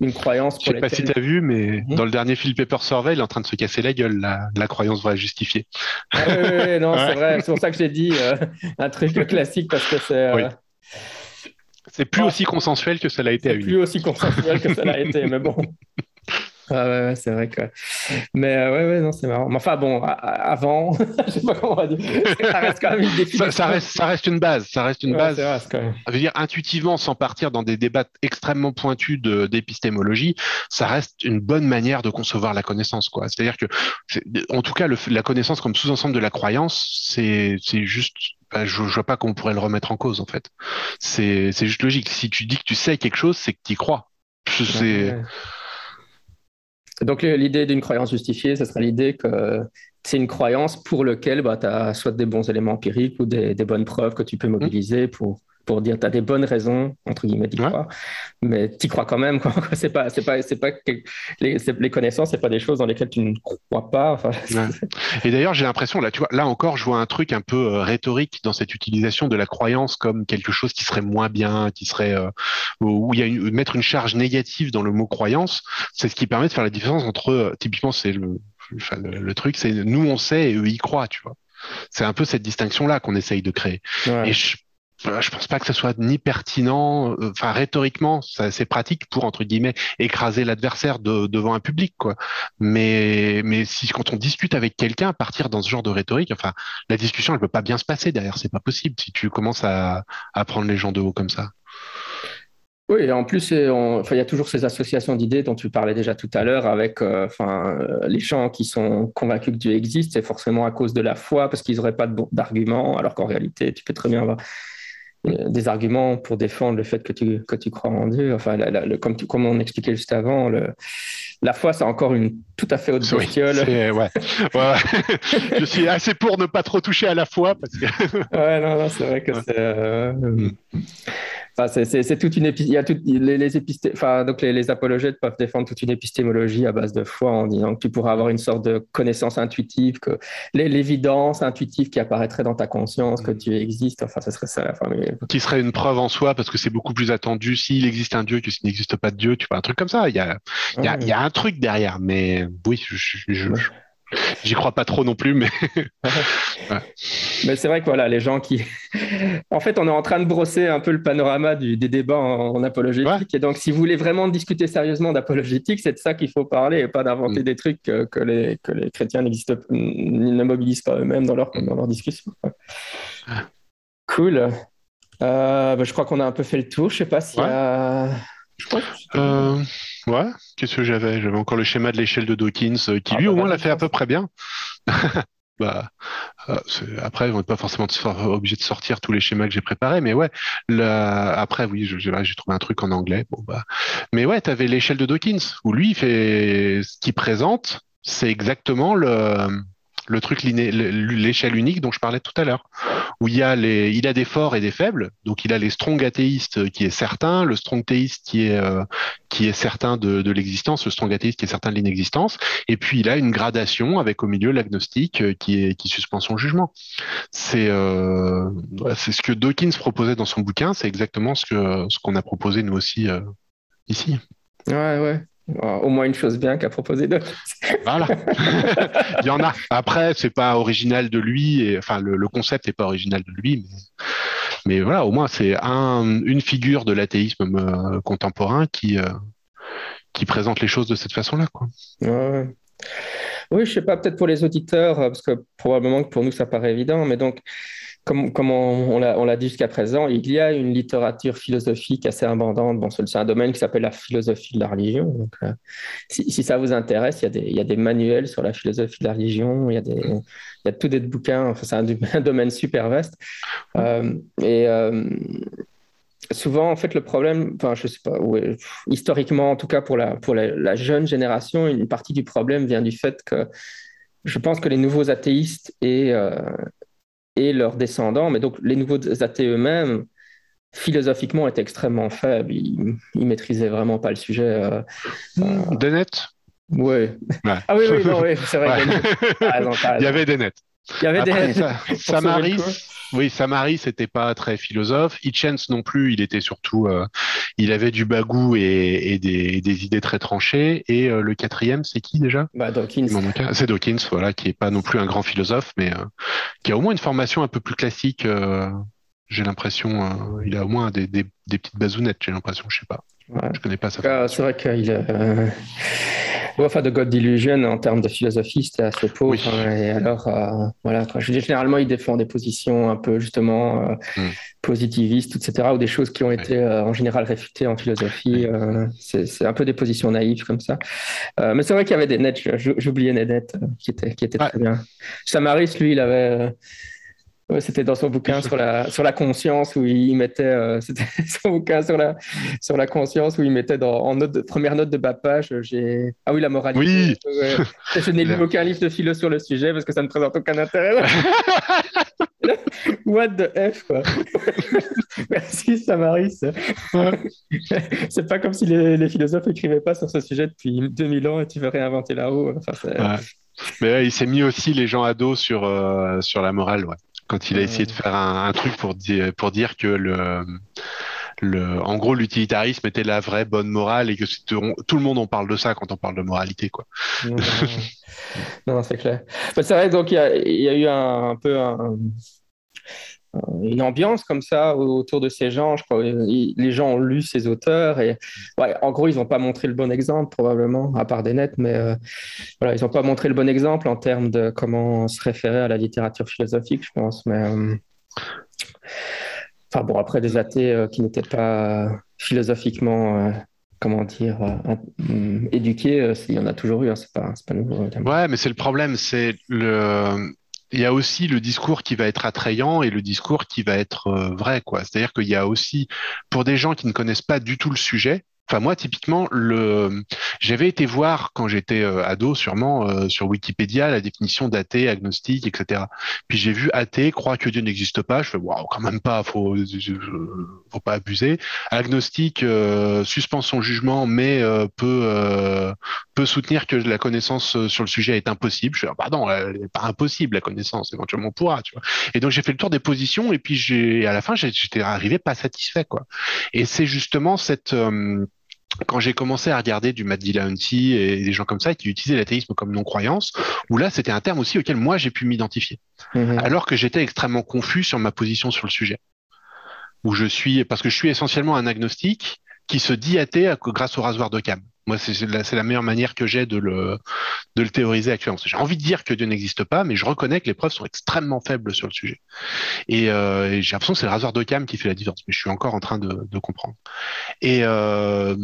une croyance. Je sais pas si tu as vu, mais mhm. dans le dernier Phil Paper Survey, il est en train de se casser la gueule, la, la croyance vraie justifiée. Ah oui, non, c'est vrai. C'est pour ça que j'ai dit euh, un truc classique parce que c'est. Euh, c'est plus aussi consensuel que ça l'a été à une. plus aussi consensuel que ça l'a été, mais bon. <laughs> ouais, c'est vrai que. Mais euh, ouais, ouais, non, c'est marrant. Mais enfin, bon, avant, <laughs> je sais pas comment on va dire. Ça reste quand même une définition. Ça, reste, ça reste une base. Ça reste une base. quand même. Ça veut dire intuitivement, sans partir dans des débats extrêmement pointus d'épistémologie, ça reste une bonne manière de concevoir la connaissance, quoi. C'est-à-dire que, en tout cas, le, la connaissance comme sous-ensemble de la croyance, c'est juste bah, je, je vois pas comment on pourrait le remettre en cause en fait. C'est juste logique. Si tu dis que tu sais quelque chose, c'est que tu y crois. C'est donc l'idée d'une croyance justifiée, ce serait l'idée que c'est une croyance pour laquelle bah, tu as soit des bons éléments empiriques ou des, bonnes preuves que tu peux mobiliser pour, pour dire tu as des bonnes raisons, entre guillemets, d'y croire. Mais tu crois quand même. <laughs> c'est pas, c'est pas, c'est pas les, les, connaissances, c'est pas des choses dans lesquelles tu ne crois pas. Enfin, Et d'ailleurs, j'ai l'impression, là, tu vois, là encore, je vois un truc un peu euh, rhétorique dans cette utilisation de la croyance comme quelque chose qui serait moins bien, qui serait, euh, où il y a une, mettre une charge négative dans le mot croyance. C'est ce qui permet de faire la différence entre, euh, typiquement, c'est le, le, truc, c'est nous on sait et eux y croient, tu vois. C'est un peu cette distinction-là qu'on essaye de créer. Et je je pense pas que ce soit ni pertinent, euh, enfin rhétoriquement, c'est pratique pour entre guillemets écraser l'adversaire devant un public, quoi. Mais mais si quand on discute avec quelqu'un, partir dans ce genre de rhétorique, enfin la discussion elle peut pas bien se passer derrière, c'est pas possible si tu commences à, à prendre les gens de haut comme ça. Oui, en plus, il y a toujours ces associations d'idées dont tu parlais déjà tout à l'heure avec euh, euh, les gens qui sont convaincus que Dieu existe, c'est forcément à cause de la foi, parce qu'ils n'auraient pas d'arguments, alors qu'en réalité, tu peux très bien avoir des arguments pour défendre le fait que tu, que tu crois en Dieu. Enfin, comme, comme on expliquait juste avant, le, la foi, c'est encore une tout à fait autre bestiole. ouais. ouais. <laughs> Je suis assez pour ne pas trop toucher à la foi. Parce que... ouais, non, non c'est vrai que c'est. Euh, mm c'est toute une il y a les, les enfin, donc les, apologètes peuvent défendre toute une épistémologie à base de foi en disant que tu pourras avoir une sorte de connaissance intuitive, que l'évidence intuitive qui apparaîtrait dans ta conscience, que mm. tu existes. Enfin, ça serait ça la Qui serait une preuve en soi parce que c'est beaucoup plus attendu s'il existe un Dieu que s'il n'existe pas de Dieu. Tu vois, un truc comme ça. Il y a, il y a, il y a un truc derrière, mais oui, je, je, J'y crois pas trop non plus, mais. <laughs> Mais c'est vrai que voilà, les gens qui. en fait, on est en train de brosser un peu le panorama des débats en, apologétique. Et donc, si vous voulez vraiment discuter sérieusement d'apologétique, c'est de ça qu'il faut parler et pas d'inventer mm. des trucs que, les, que les chrétiens ne mobilisent pas eux-mêmes dans leur, dans leur discussion. Cool. Euh, bah, je crois qu'on a un peu fait le tour. Je sais pas s'il y a. Je euh, ouais, qu'est-ce que j'avais? J'avais encore le schéma de l'échelle de Dawkins, euh, qui ah, lui bah, au moins l'a fait à peu près bien. <laughs> bah, euh, après, on n'est pas forcément obligé de sortir tous les schémas que j'ai préparés, mais ouais. Après, oui, j'ai trouvé un truc en anglais. Bon, bah. Mais ouais, tu avais l'échelle de Dawkins, où lui, il fait ce qu'il présente, c'est exactement le le truc l'échelle unique dont je parlais tout à l'heure, où il a des forts et des faibles. Donc il a les strong athéistes qui est certain, le strong théiste qui est euh, qui est certain de, l'existence, le strong athéiste qui est certain de l'inexistence, et puis il a une gradation avec au milieu l'agnostique euh, qui suspend son jugement. C'est euh, c'est ce que Dawkins proposait dans son bouquin, c'est exactement ce que ce qu'on a proposé nous aussi ici. Ouais ouais. Au moins une chose bien qu'a proposé d'autres. Voilà. <laughs> Il y en a. Après, c'est pas original de lui, et, enfin le, concept n'est pas original de lui, mais, voilà, au moins c'est un, une figure de l'athéisme euh, contemporain qui, euh, qui présente les choses de cette façon-là. Quoi. Oui, je sais pas, peut-être pour les auditeurs, parce que probablement que pour nous ça paraît évident, mais donc comme, on, l'a dit jusqu'à présent, il y a une littérature philosophique assez abondante. Bon, c'est un domaine qui s'appelle la philosophie de la religion. Donc, euh, si, ça vous intéresse, il y, a des, manuels sur la philosophie de la religion, il y a, des, tout des bouquins. Enfin, c'est <laughs> un, domaine super vaste. Euh, et euh, souvent, en fait, le problème, enfin, je sais pas, historiquement, en tout cas pour la, jeune génération, une partie du problème vient du fait que je pense que les nouveaux athéistes et et leurs descendants, mais donc les nouveaux athées eux-mêmes, philosophiquement, étaient extrêmement faibles. Ils, ils maîtrisaient vraiment pas le sujet. Euh, hmm, Dennett ouais. Ah oui, oui, oui c'est vrai. Il y avait Dennett. Il y avait Dennett. Samaris, oui, Samaris n'était pas très philosophe. Hitchens non plus, il était surtout, euh, il avait du bagou et, des, idées très tranchées. Et euh, le quatrième, c'est qui déjà? Bah, Dawkins. C'est Dawkins, voilà, qui est pas non plus un grand philosophe, mais euh, qui a au moins une formation un peu plus classique. j'ai l'impression, il a au moins des, petites bazounettes. J'ai l'impression, je sais pas. Je connais pas ça. C'est vrai qu'il enfin, de God Delusion, en termes de philosophie, c'était assez pauvre. et alors, euh, voilà, Je dis, généralement, il défend des positions un peu, justement, euh, hmm. positivistes, etc., ou des choses qui ont été, euh, en général, réfutées en philosophie. c'est un peu des positions naïves, comme ça. mais c'est vrai qu'il y avait des nets, j'oubliais Nedet, qui était, qui était très bien. Samaris, lui, il avait c'était dans son bouquin sur la, sur la conscience où il mettait, euh, <laughs> c'était son bouquin sur la, sur la conscience où il mettait dans, en note de, première note de bas page, j'ai, ah oui, la moralité. Oui. Je n'ai lu <laughs> aucun livre de philo sur le sujet parce que ça ne présente aucun intérêt. <laughs> What the F, quoi. Merci, Samaris. c'est pas comme si les, les philosophes n'écrivaient pas sur ce sujet depuis 2000 ans et tu veux réinventer la roue. Enfin, Mais il s'est mis aussi les gens ados sur, euh, sur la morale, ouais quand il a essayé de faire un, truc pour dire, pour dire que le, le, en gros, l'utilitarisme était la vraie bonne morale et que tout le monde en parle de ça quand on parle de moralité, quoi. <laughs> non, c'est clair. Bah, c'est vrai, donc il y, y a, eu un, un peu un, une ambiance comme ça autour de ces gens. Je crois les gens ont lu ces auteurs et en gros, ils n'ont pas montré le bon exemple probablement, à part des nets, mais euh, voilà, ils n'ont pas montré le bon exemple en termes de comment se référer à la littérature philosophique, je pense. Mais euh, enfin bon, après des athées euh, qui n'étaient pas philosophiquement comment dire, éduqués, il y en a toujours eu, hein, c'est pas, pas nouveau. Ouais, mais c'est le problème, c'est le il y a aussi le discours qui va être attrayant et le discours qui va être euh, vrai, quoi. C'est-à-dire qu'il y a aussi, pour des gens qui ne connaissent pas du tout le sujet, Enfin, moi, typiquement, le... j'avais été voir quand j'étais euh, ado, sûrement, euh, sur Wikipédia, la définition d'athée, agnostique, etc. Puis j'ai vu athée, croire que Dieu n'existe pas. Je fais, waouh, quand même pas, faut, faut pas abuser. Agnostique, euh, suspend son jugement, mais peut, peut soutenir que la connaissance sur le sujet est impossible. Je fais, ah, pardon, elle n'est pas impossible, la connaissance, éventuellement on pourra, tu vois. Et donc, j'ai fait le tour des positions, et puis j'ai, à la fin, j'étais arrivé pas satisfait, quoi. Et c'est justement cette, quand j'ai commencé à regarder du Matt Dillahunty et des gens comme ça qui utilisaient l'athéisme comme non-croyance, où là, c'était un terme aussi auquel moi, j'ai pu m'identifier. Mhm. Alors que j'étais extrêmement confus sur ma position sur le sujet. Où je suis, parce que je suis essentiellement un agnostique qui se dit athée grâce au rasoir de Cam. Moi, c'est la, meilleure manière que j'ai de le, théoriser actuellement. J'ai envie de dire que Dieu n'existe pas, mais je reconnais que les preuves sont extrêmement faibles sur le sujet. Et, euh, j'ai l'impression que c'est le rasoir de cam qui fait la différence, mais je suis encore en train de, comprendre. Et, euh,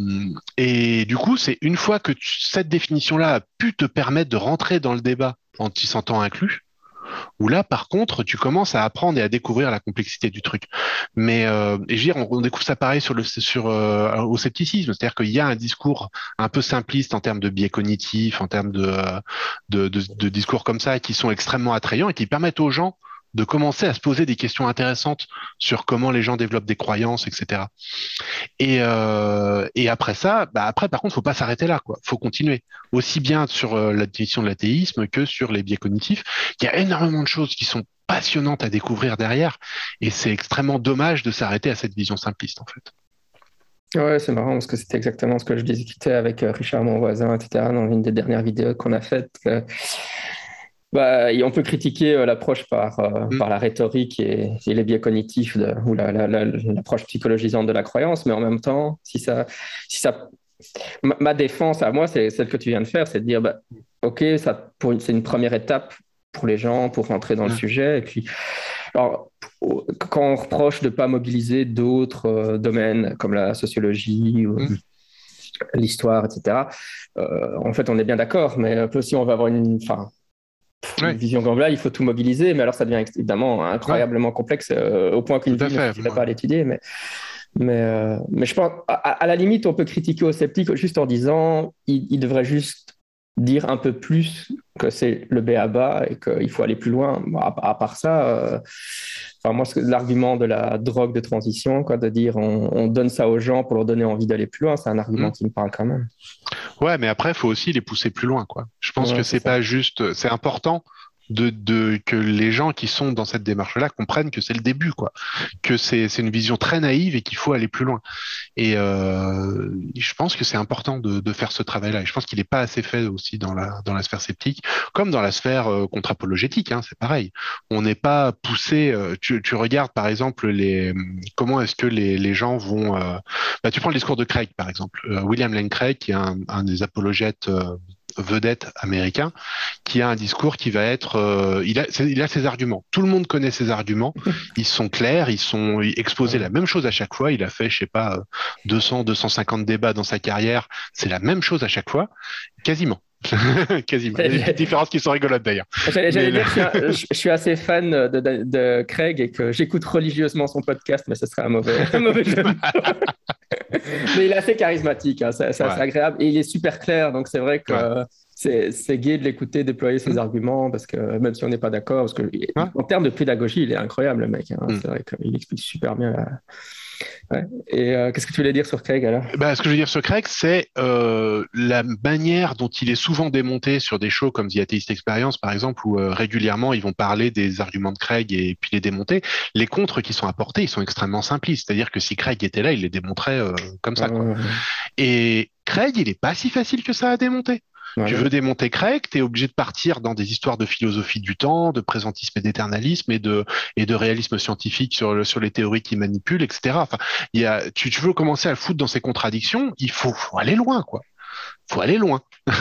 et du coup, c'est une fois que cette définition-là a pu te permettre de rentrer dans le débat en t'y sentant inclus, où là, par contre, tu commences à apprendre et à découvrir la complexité du truc. Mais euh, et je veux dire, on, découvre ça pareil sur le sur euh, au scepticisme, c'est-à-dire qu'il y a un discours un peu simpliste en termes de biais cognitifs, en termes de, de, de discours comme ça, qui sont extrêmement attrayants et qui permettent aux gens de commencer à se poser des questions intéressantes sur comment les gens développent des croyances, etc. Et, euh, et après ça, bah après, par contre, faut pas s'arrêter là, quoi. Faut continuer aussi bien sur euh, la définition de l'athéisme que sur les biais cognitifs. Il y a énormément de choses qui sont passionnantes à découvrir derrière, et c'est extrêmement dommage de s'arrêter à cette vision simpliste, en fait. Ouais, c'est marrant parce que c'était exactement ce que je discutais avec euh, Richard, mon voisin, etc., dans une des dernières vidéos qu'on a faites. Bah, on peut critiquer euh, l'approche par, euh, mm. par la rhétorique et, les biais cognitifs de, ou l'approche psychologisante de la croyance, mais en même temps, si ça, si ça, ma, défense à moi, c'est celle que tu viens de faire, c'est de dire, bah, ok, ça, c'est une première étape pour les gens pour rentrer dans le mm. sujet, et puis, alors, quand on reproche de ne pas mobiliser d'autres euh, domaines comme la sociologie ou mm. l'histoire, etc. en fait, on est bien d'accord, mais si on va avoir une, enfin, une vision globale, il faut tout mobiliser, mais alors ça devient évidemment incroyablement complexe euh, au point qu'une ville ne pas à l'étudier. Mais, mais, euh, mais je pense, à, la limite, on peut critiquer au sceptique juste en disant il, devrait juste dire un peu plus que c'est le B à bas et qu'il faut aller plus loin. À, part ça, euh, enfin, moi, l'argument de la drogue de transition, quoi, de dire on, donne ça aux gens pour leur donner envie d'aller plus loin, c'est un argument mm. qui me parle quand même. Ouais, mais après, il faut aussi les pousser plus loin, quoi. Je pense que c'est pas juste, c'est important de, que les gens qui sont dans cette démarche-là comprennent que c'est le début, quoi, que c'est une vision très naïve et qu'il faut aller plus loin. Et euh, je pense que c'est important de, de, faire ce travail-là. Et je pense qu'il n'est pas assez fait aussi dans la dans la sphère sceptique, comme dans la sphère euh, contre-apologétique. Hein, c'est pareil. On n'est pas poussé. Euh, tu, tu, regardes par exemple les comment est-ce que les, les gens vont. Bah, tu prends le discours de Craig par exemple, William Lane Craig, qui est un, un des apologètes vedette américain, qui a un discours qui va être, euh, il, a, il a ses arguments. Tout le monde connaît ses arguments. <laughs> Ils sont clairs, ils sont exposés la même chose à chaque fois. Il a fait, je sais pas, 200, 250 débats dans sa carrière. C'est la même chose à chaque fois, quasiment. <laughs> Quasiment. Il y a des différences qui sont rigolotes d'ailleurs. J'allais dire, je, suis assez fan de, de, Craig et que j'écoute religieusement son podcast, mais ce serait un mauvais, un mauvais jeu. <laughs> mais il est assez charismatique, hein, c'est agréable et il est super clair, donc c'est vrai que c'est gai de l'écouter déployer ses mm. arguments parce que même si on n'est pas d'accord, parce que en termes de pédagogie, il est incroyable le mec. Hein, mm. C'est vrai qu'il explique super bien la et euh, qu'est-ce que tu voulais dire sur Craig alors? Bah, Ce que je veux dire sur Craig, c'est euh, la manière dont il est souvent démonté sur des shows comme The Atheist Experience, par exemple, où euh, régulièrement ils vont parler des arguments de Craig et puis les démonter. Les contres qui sont apportés, ils sont extrêmement simplistes. C'est-à-dire que si Craig était là, il les démontrait comme ça. Et Craig, il est pas si facile que ça à démonter. Tu veux démonter Craig, tu es obligé de partir dans des histoires de philosophie du temps, de présentisme et d'éternalisme et de, et de réalisme scientifique sur, le, sur les théories qui manipulent, etc. Enfin, il y a, tu, tu veux commencer à le foutre dans ces contradictions, il faut, faut aller loin, quoi. faut aller loin. <laughs>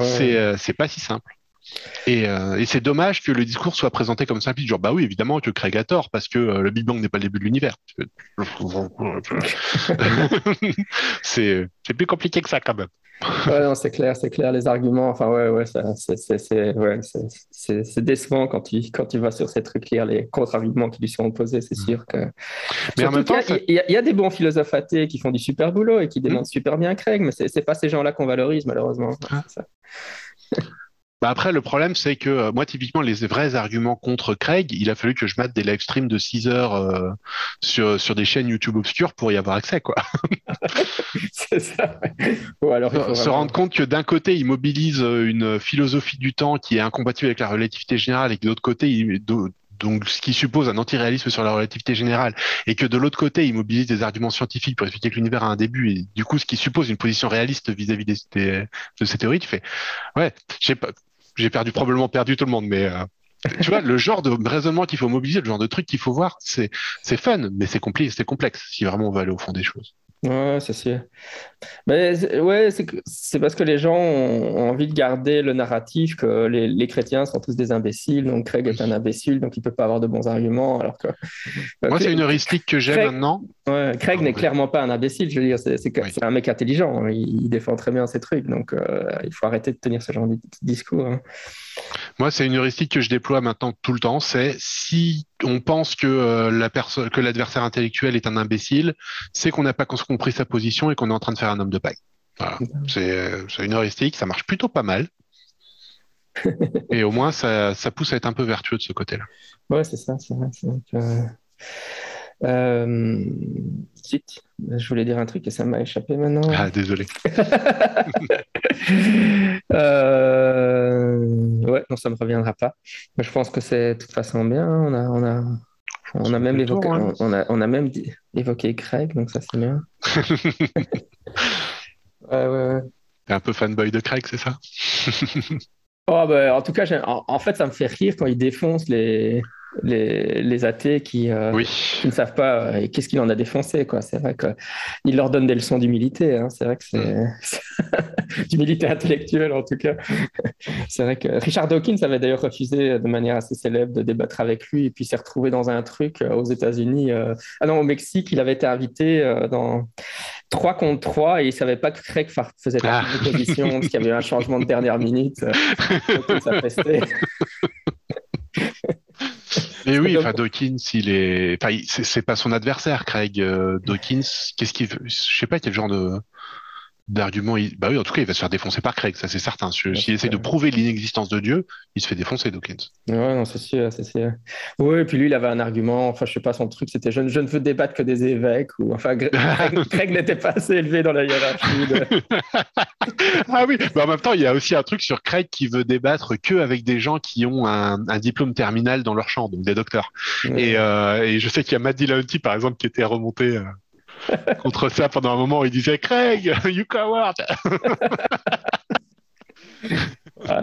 c'est, euh, c'est pas si simple. Et, euh, et c'est dommage que le discours soit présenté comme simple, genre bah oui évidemment que Craig a tort parce que euh, le Big Bang n'est pas le début de l'univers. <laughs> c'est plus compliqué que ça quand même. ouais, non, c'est clair, c'est clair, les arguments. Enfin, ouais, ouais, c'est décevant quand tu, quand tu vas sur ces trucs lire les contre-arguments qui lui sont opposés, c'est sûr que. Mais en même temps, il y, a des bons philosophes athées qui font du super boulot et qui démontrent mmh. super bien Craig, mais c'est pas ces gens-là qu'on valorise, malheureusement. Ah. Bah après, le problème, c'est que euh, moi, typiquement, les vrais arguments contre Craig, il a fallu que je mette des live streams de 6 heures euh, sur, sur des chaînes YouTube obscures pour y avoir accès, quoi. <laughs> c'est ça. alors, Se rendre compte que d'un côté, il mobilise euh, une philosophie du temps qui est incompatible avec la relativité générale et que de l'autre côté, il, donc ce qui suppose un antiréalisme sur la relativité générale, et que de l'autre côté, il mobilise des arguments scientifiques pour expliquer que l'univers a un début, et du coup, ce qui suppose une position réaliste vis-à-vis de ces théories, tu fais, ouais, j'ai pas, j'ai probablement perdu tout le monde, mais euh, tu vois, le genre de raisonnement qu'il faut mobiliser, le genre de truc qu'il faut voir, c'est fun, mais c'est complexe, c'est complexe si vraiment on va aller au fond des choses. Ouais, c'est sûr. Mais ouais, c'est parce que les gens ont envie de garder le narratif que les, les, chrétiens sont tous des imbéciles, donc Craig est un imbécile, donc il peut pas avoir de bons arguments. Alors que moi, c'est une heuristique que j'ai maintenant. Ouais, Craig n'est clairement pas un imbécile. Je veux dire, c'est un mec intelligent. Il, défend très bien ses trucs, donc euh, il faut arrêter de tenir ce genre de discours. Hein. Moi, c'est une heuristique que je déploie maintenant tout le temps. C'est si on pense que euh, la personne, que l'adversaire intellectuel est un imbécile, c'est qu'on n'a pas compris sa position et qu'on est en train de faire un homme de paille. Voilà. C'est une heuristique, ça marche plutôt pas mal. <laughs> et au moins, ça, ça, pousse à être un peu vertueux de ce côté-là. Ouais, c'est ça, c'est vrai. Euh, je voulais dire un truc et ça m'a échappé maintenant. Ah, désolé. <laughs> euh... Ouais, non, ça me reviendra pas. Mais je pense que c'est de toute façon bien. On a, on a, on a même évoqué, hein. on, a, on a même évoqué Craig, donc ça c'est bien. <laughs> ouais, ouais, ouais. T'es un peu fanboy de Craig, c'est ça? <laughs> Oh, bah, En tout cas, en, en, fait, ça me fait rire quand il défonce les, les, athées qui, euh, qui, ne savent pas euh, qu'est-ce qu'il en a défoncé. Quoi. C'est vrai qu'il leur donne des leçons d'humilité. Hein. C'est vrai que c'est mm. <laughs> d'humilité intellectuelle en tout cas. <laughs> c'est vrai que Richard Dawkins avait d'ailleurs refusé de manière assez célèbre de débattre avec lui et puis s'est retrouvé dans un truc euh, aux États-Unis. Ah non, au Mexique, il avait été invité dans 3 contre 3 et il savait pas que Craig faisait partie ah. de l'opposition parce qu'il y avait eu un changement de dernière minute. <laughs> ça Mais oui, enfin Dawkins, il est, enfin, c'est pas son adversaire, Craig euh, Dawkins. Qu'est-ce qu'il veut Je sais pas quel genre de d'argument. Il... Bah oui, en tout cas, il va se faire défoncer par Craig, ça c'est certain. S'il essaie de prouver l'inexistence de Dieu, il se fait défoncer, Dawkins. Ouais, non, c'est sûr, c'est sûr. Oui, et puis lui, il avait un argument. Enfin, je sais pas, son truc, c'était je, je, ne veux débattre que des évêques. Ou enfin, <laughs> Craig, n'était pas assez élevé dans la hiérarchie. <laughs> ah oui, mais en même temps, il y a aussi un truc sur Craig qui veut débattre que avec des gens qui ont un, un diplôme terminal dans leur champ, donc des docteurs. Et, euh, et, je sais qu'il y a Matt Dillahunty, par exemple, qui était remonté. Euh, <laughs> contre ça pendant un moment il disait Craig, you coward. <laughs> ah,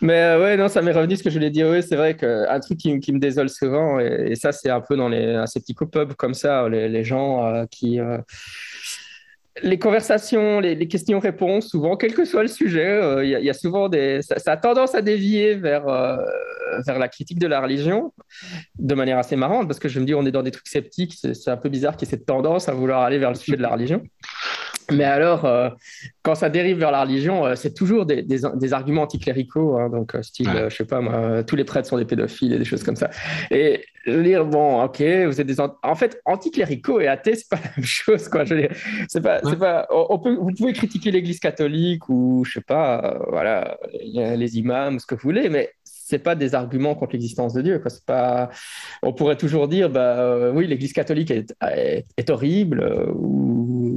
mais euh, ouais, non, ça m'est revenu ce que je voulais dire. Oui, c'est vrai qu'un truc qui, qui, me désole souvent, et, ça, c'est un peu dans les, ces petits pubs comme ça, les, les gens euh, qui. Euh, les conversations, les, questions-réponses, souvent, quel que soit le sujet, il y, a souvent des. Ça, ça, a tendance à dévier vers euh, vers la critique de la religion de manière assez marrante parce que je me dis on est dans des trucs sceptiques, c'est un peu bizarre qu'il y ait cette tendance à vouloir aller vers le sujet de la religion. Mais alors, euh, quand ça dérive vers la religion, euh, c'est toujours des, des, arguments anticléricaux, hein, donc style, je sais pas moi, tous les prêtres sont des pédophiles et des choses comme ça. Et je veux dire, bon, ok, vous êtes des. En fait, anticléricaux et athées, c'est pas <laughs> la même chose, quoi. Je veux dire, c'est pas. pas on peut, vous pouvez critiquer l'Église catholique ou, je sais pas, voilà, les imams, ce que vous voulez, mais c'est pas des arguments contre l'existence de Dieu. Quoi. Pas... On pourrait toujours dire, bah, euh, oui, l'Église catholique est, est, horrible, euh,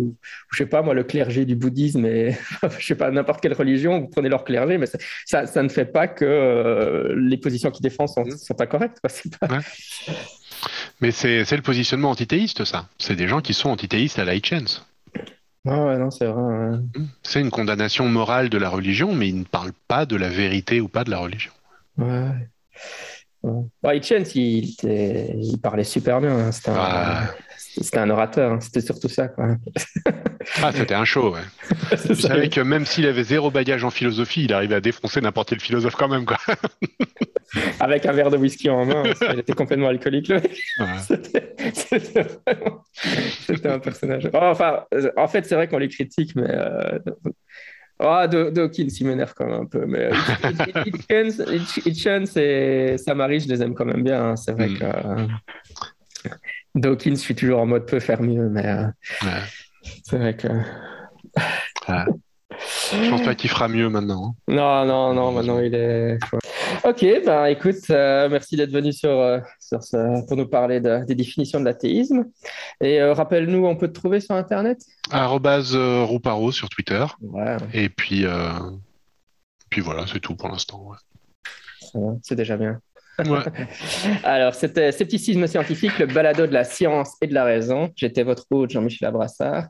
ou, je sais pas, moi, le clergé du bouddhisme, et <laughs> je sais pas, n'importe quelle religion, vous prenez leur clergé, mais ça, ça, ne fait pas que euh, les positions qu'ils défendent sont, sont incorrectes. Pas... Mais c'est le positionnement antithéiste, ça. C'est des gens qui sont antithéistes à la chance. Ah ouais, non, c'est vrai. C'est une condamnation morale de la religion, mais ils ne parlent pas de la vérité ou pas de la religion. Ouais. ouais. il, il, parlait super bien. Hein. C'était un, un, orateur. Hein. C'était surtout ça. Quoi. ah, c'était un show, ouais. Vous savez que même s'il avait zéro bagage en philosophie, il arrivait à défoncer n'importe quel philosophe quand même. Quoi. Avec un verre de whisky en main, il était complètement alcoolique. C'était un personnage. Oh, enfin, en fait, c'est vrai qu'on les critique, mais euh, ah, Dawkins, il m'énerve quand même un peu. Mais Hitchens et Samari, je les aime quand même bien. Hein. C'est vrai mm. que euh, Dawkins, je suis toujours en mode peut faire mieux, mais euh, c'est vrai que. Je pense pas qu'il fera mieux maintenant. Hein. Non, non, non, maintenant il est. Ok, ben écoute, euh, merci d'être venu sur, euh, sur pour nous parler des définitions de l'athéisme. Et euh, rappelle-nous, on peut te trouver sur Internet? Arrobase Rouparo sur Twitter. Ouais. Et puis, puis voilà, c'est tout pour l'instant. C'est déjà bien. <laughs> Alors, c'était Scepticisme scientifique, le balado de la science et de la raison. J'étais votre hôte, Jean-Michel Abrassard.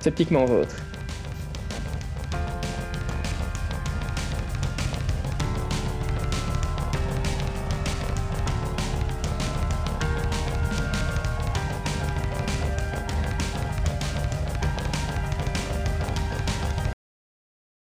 Sceptiquement vôtre.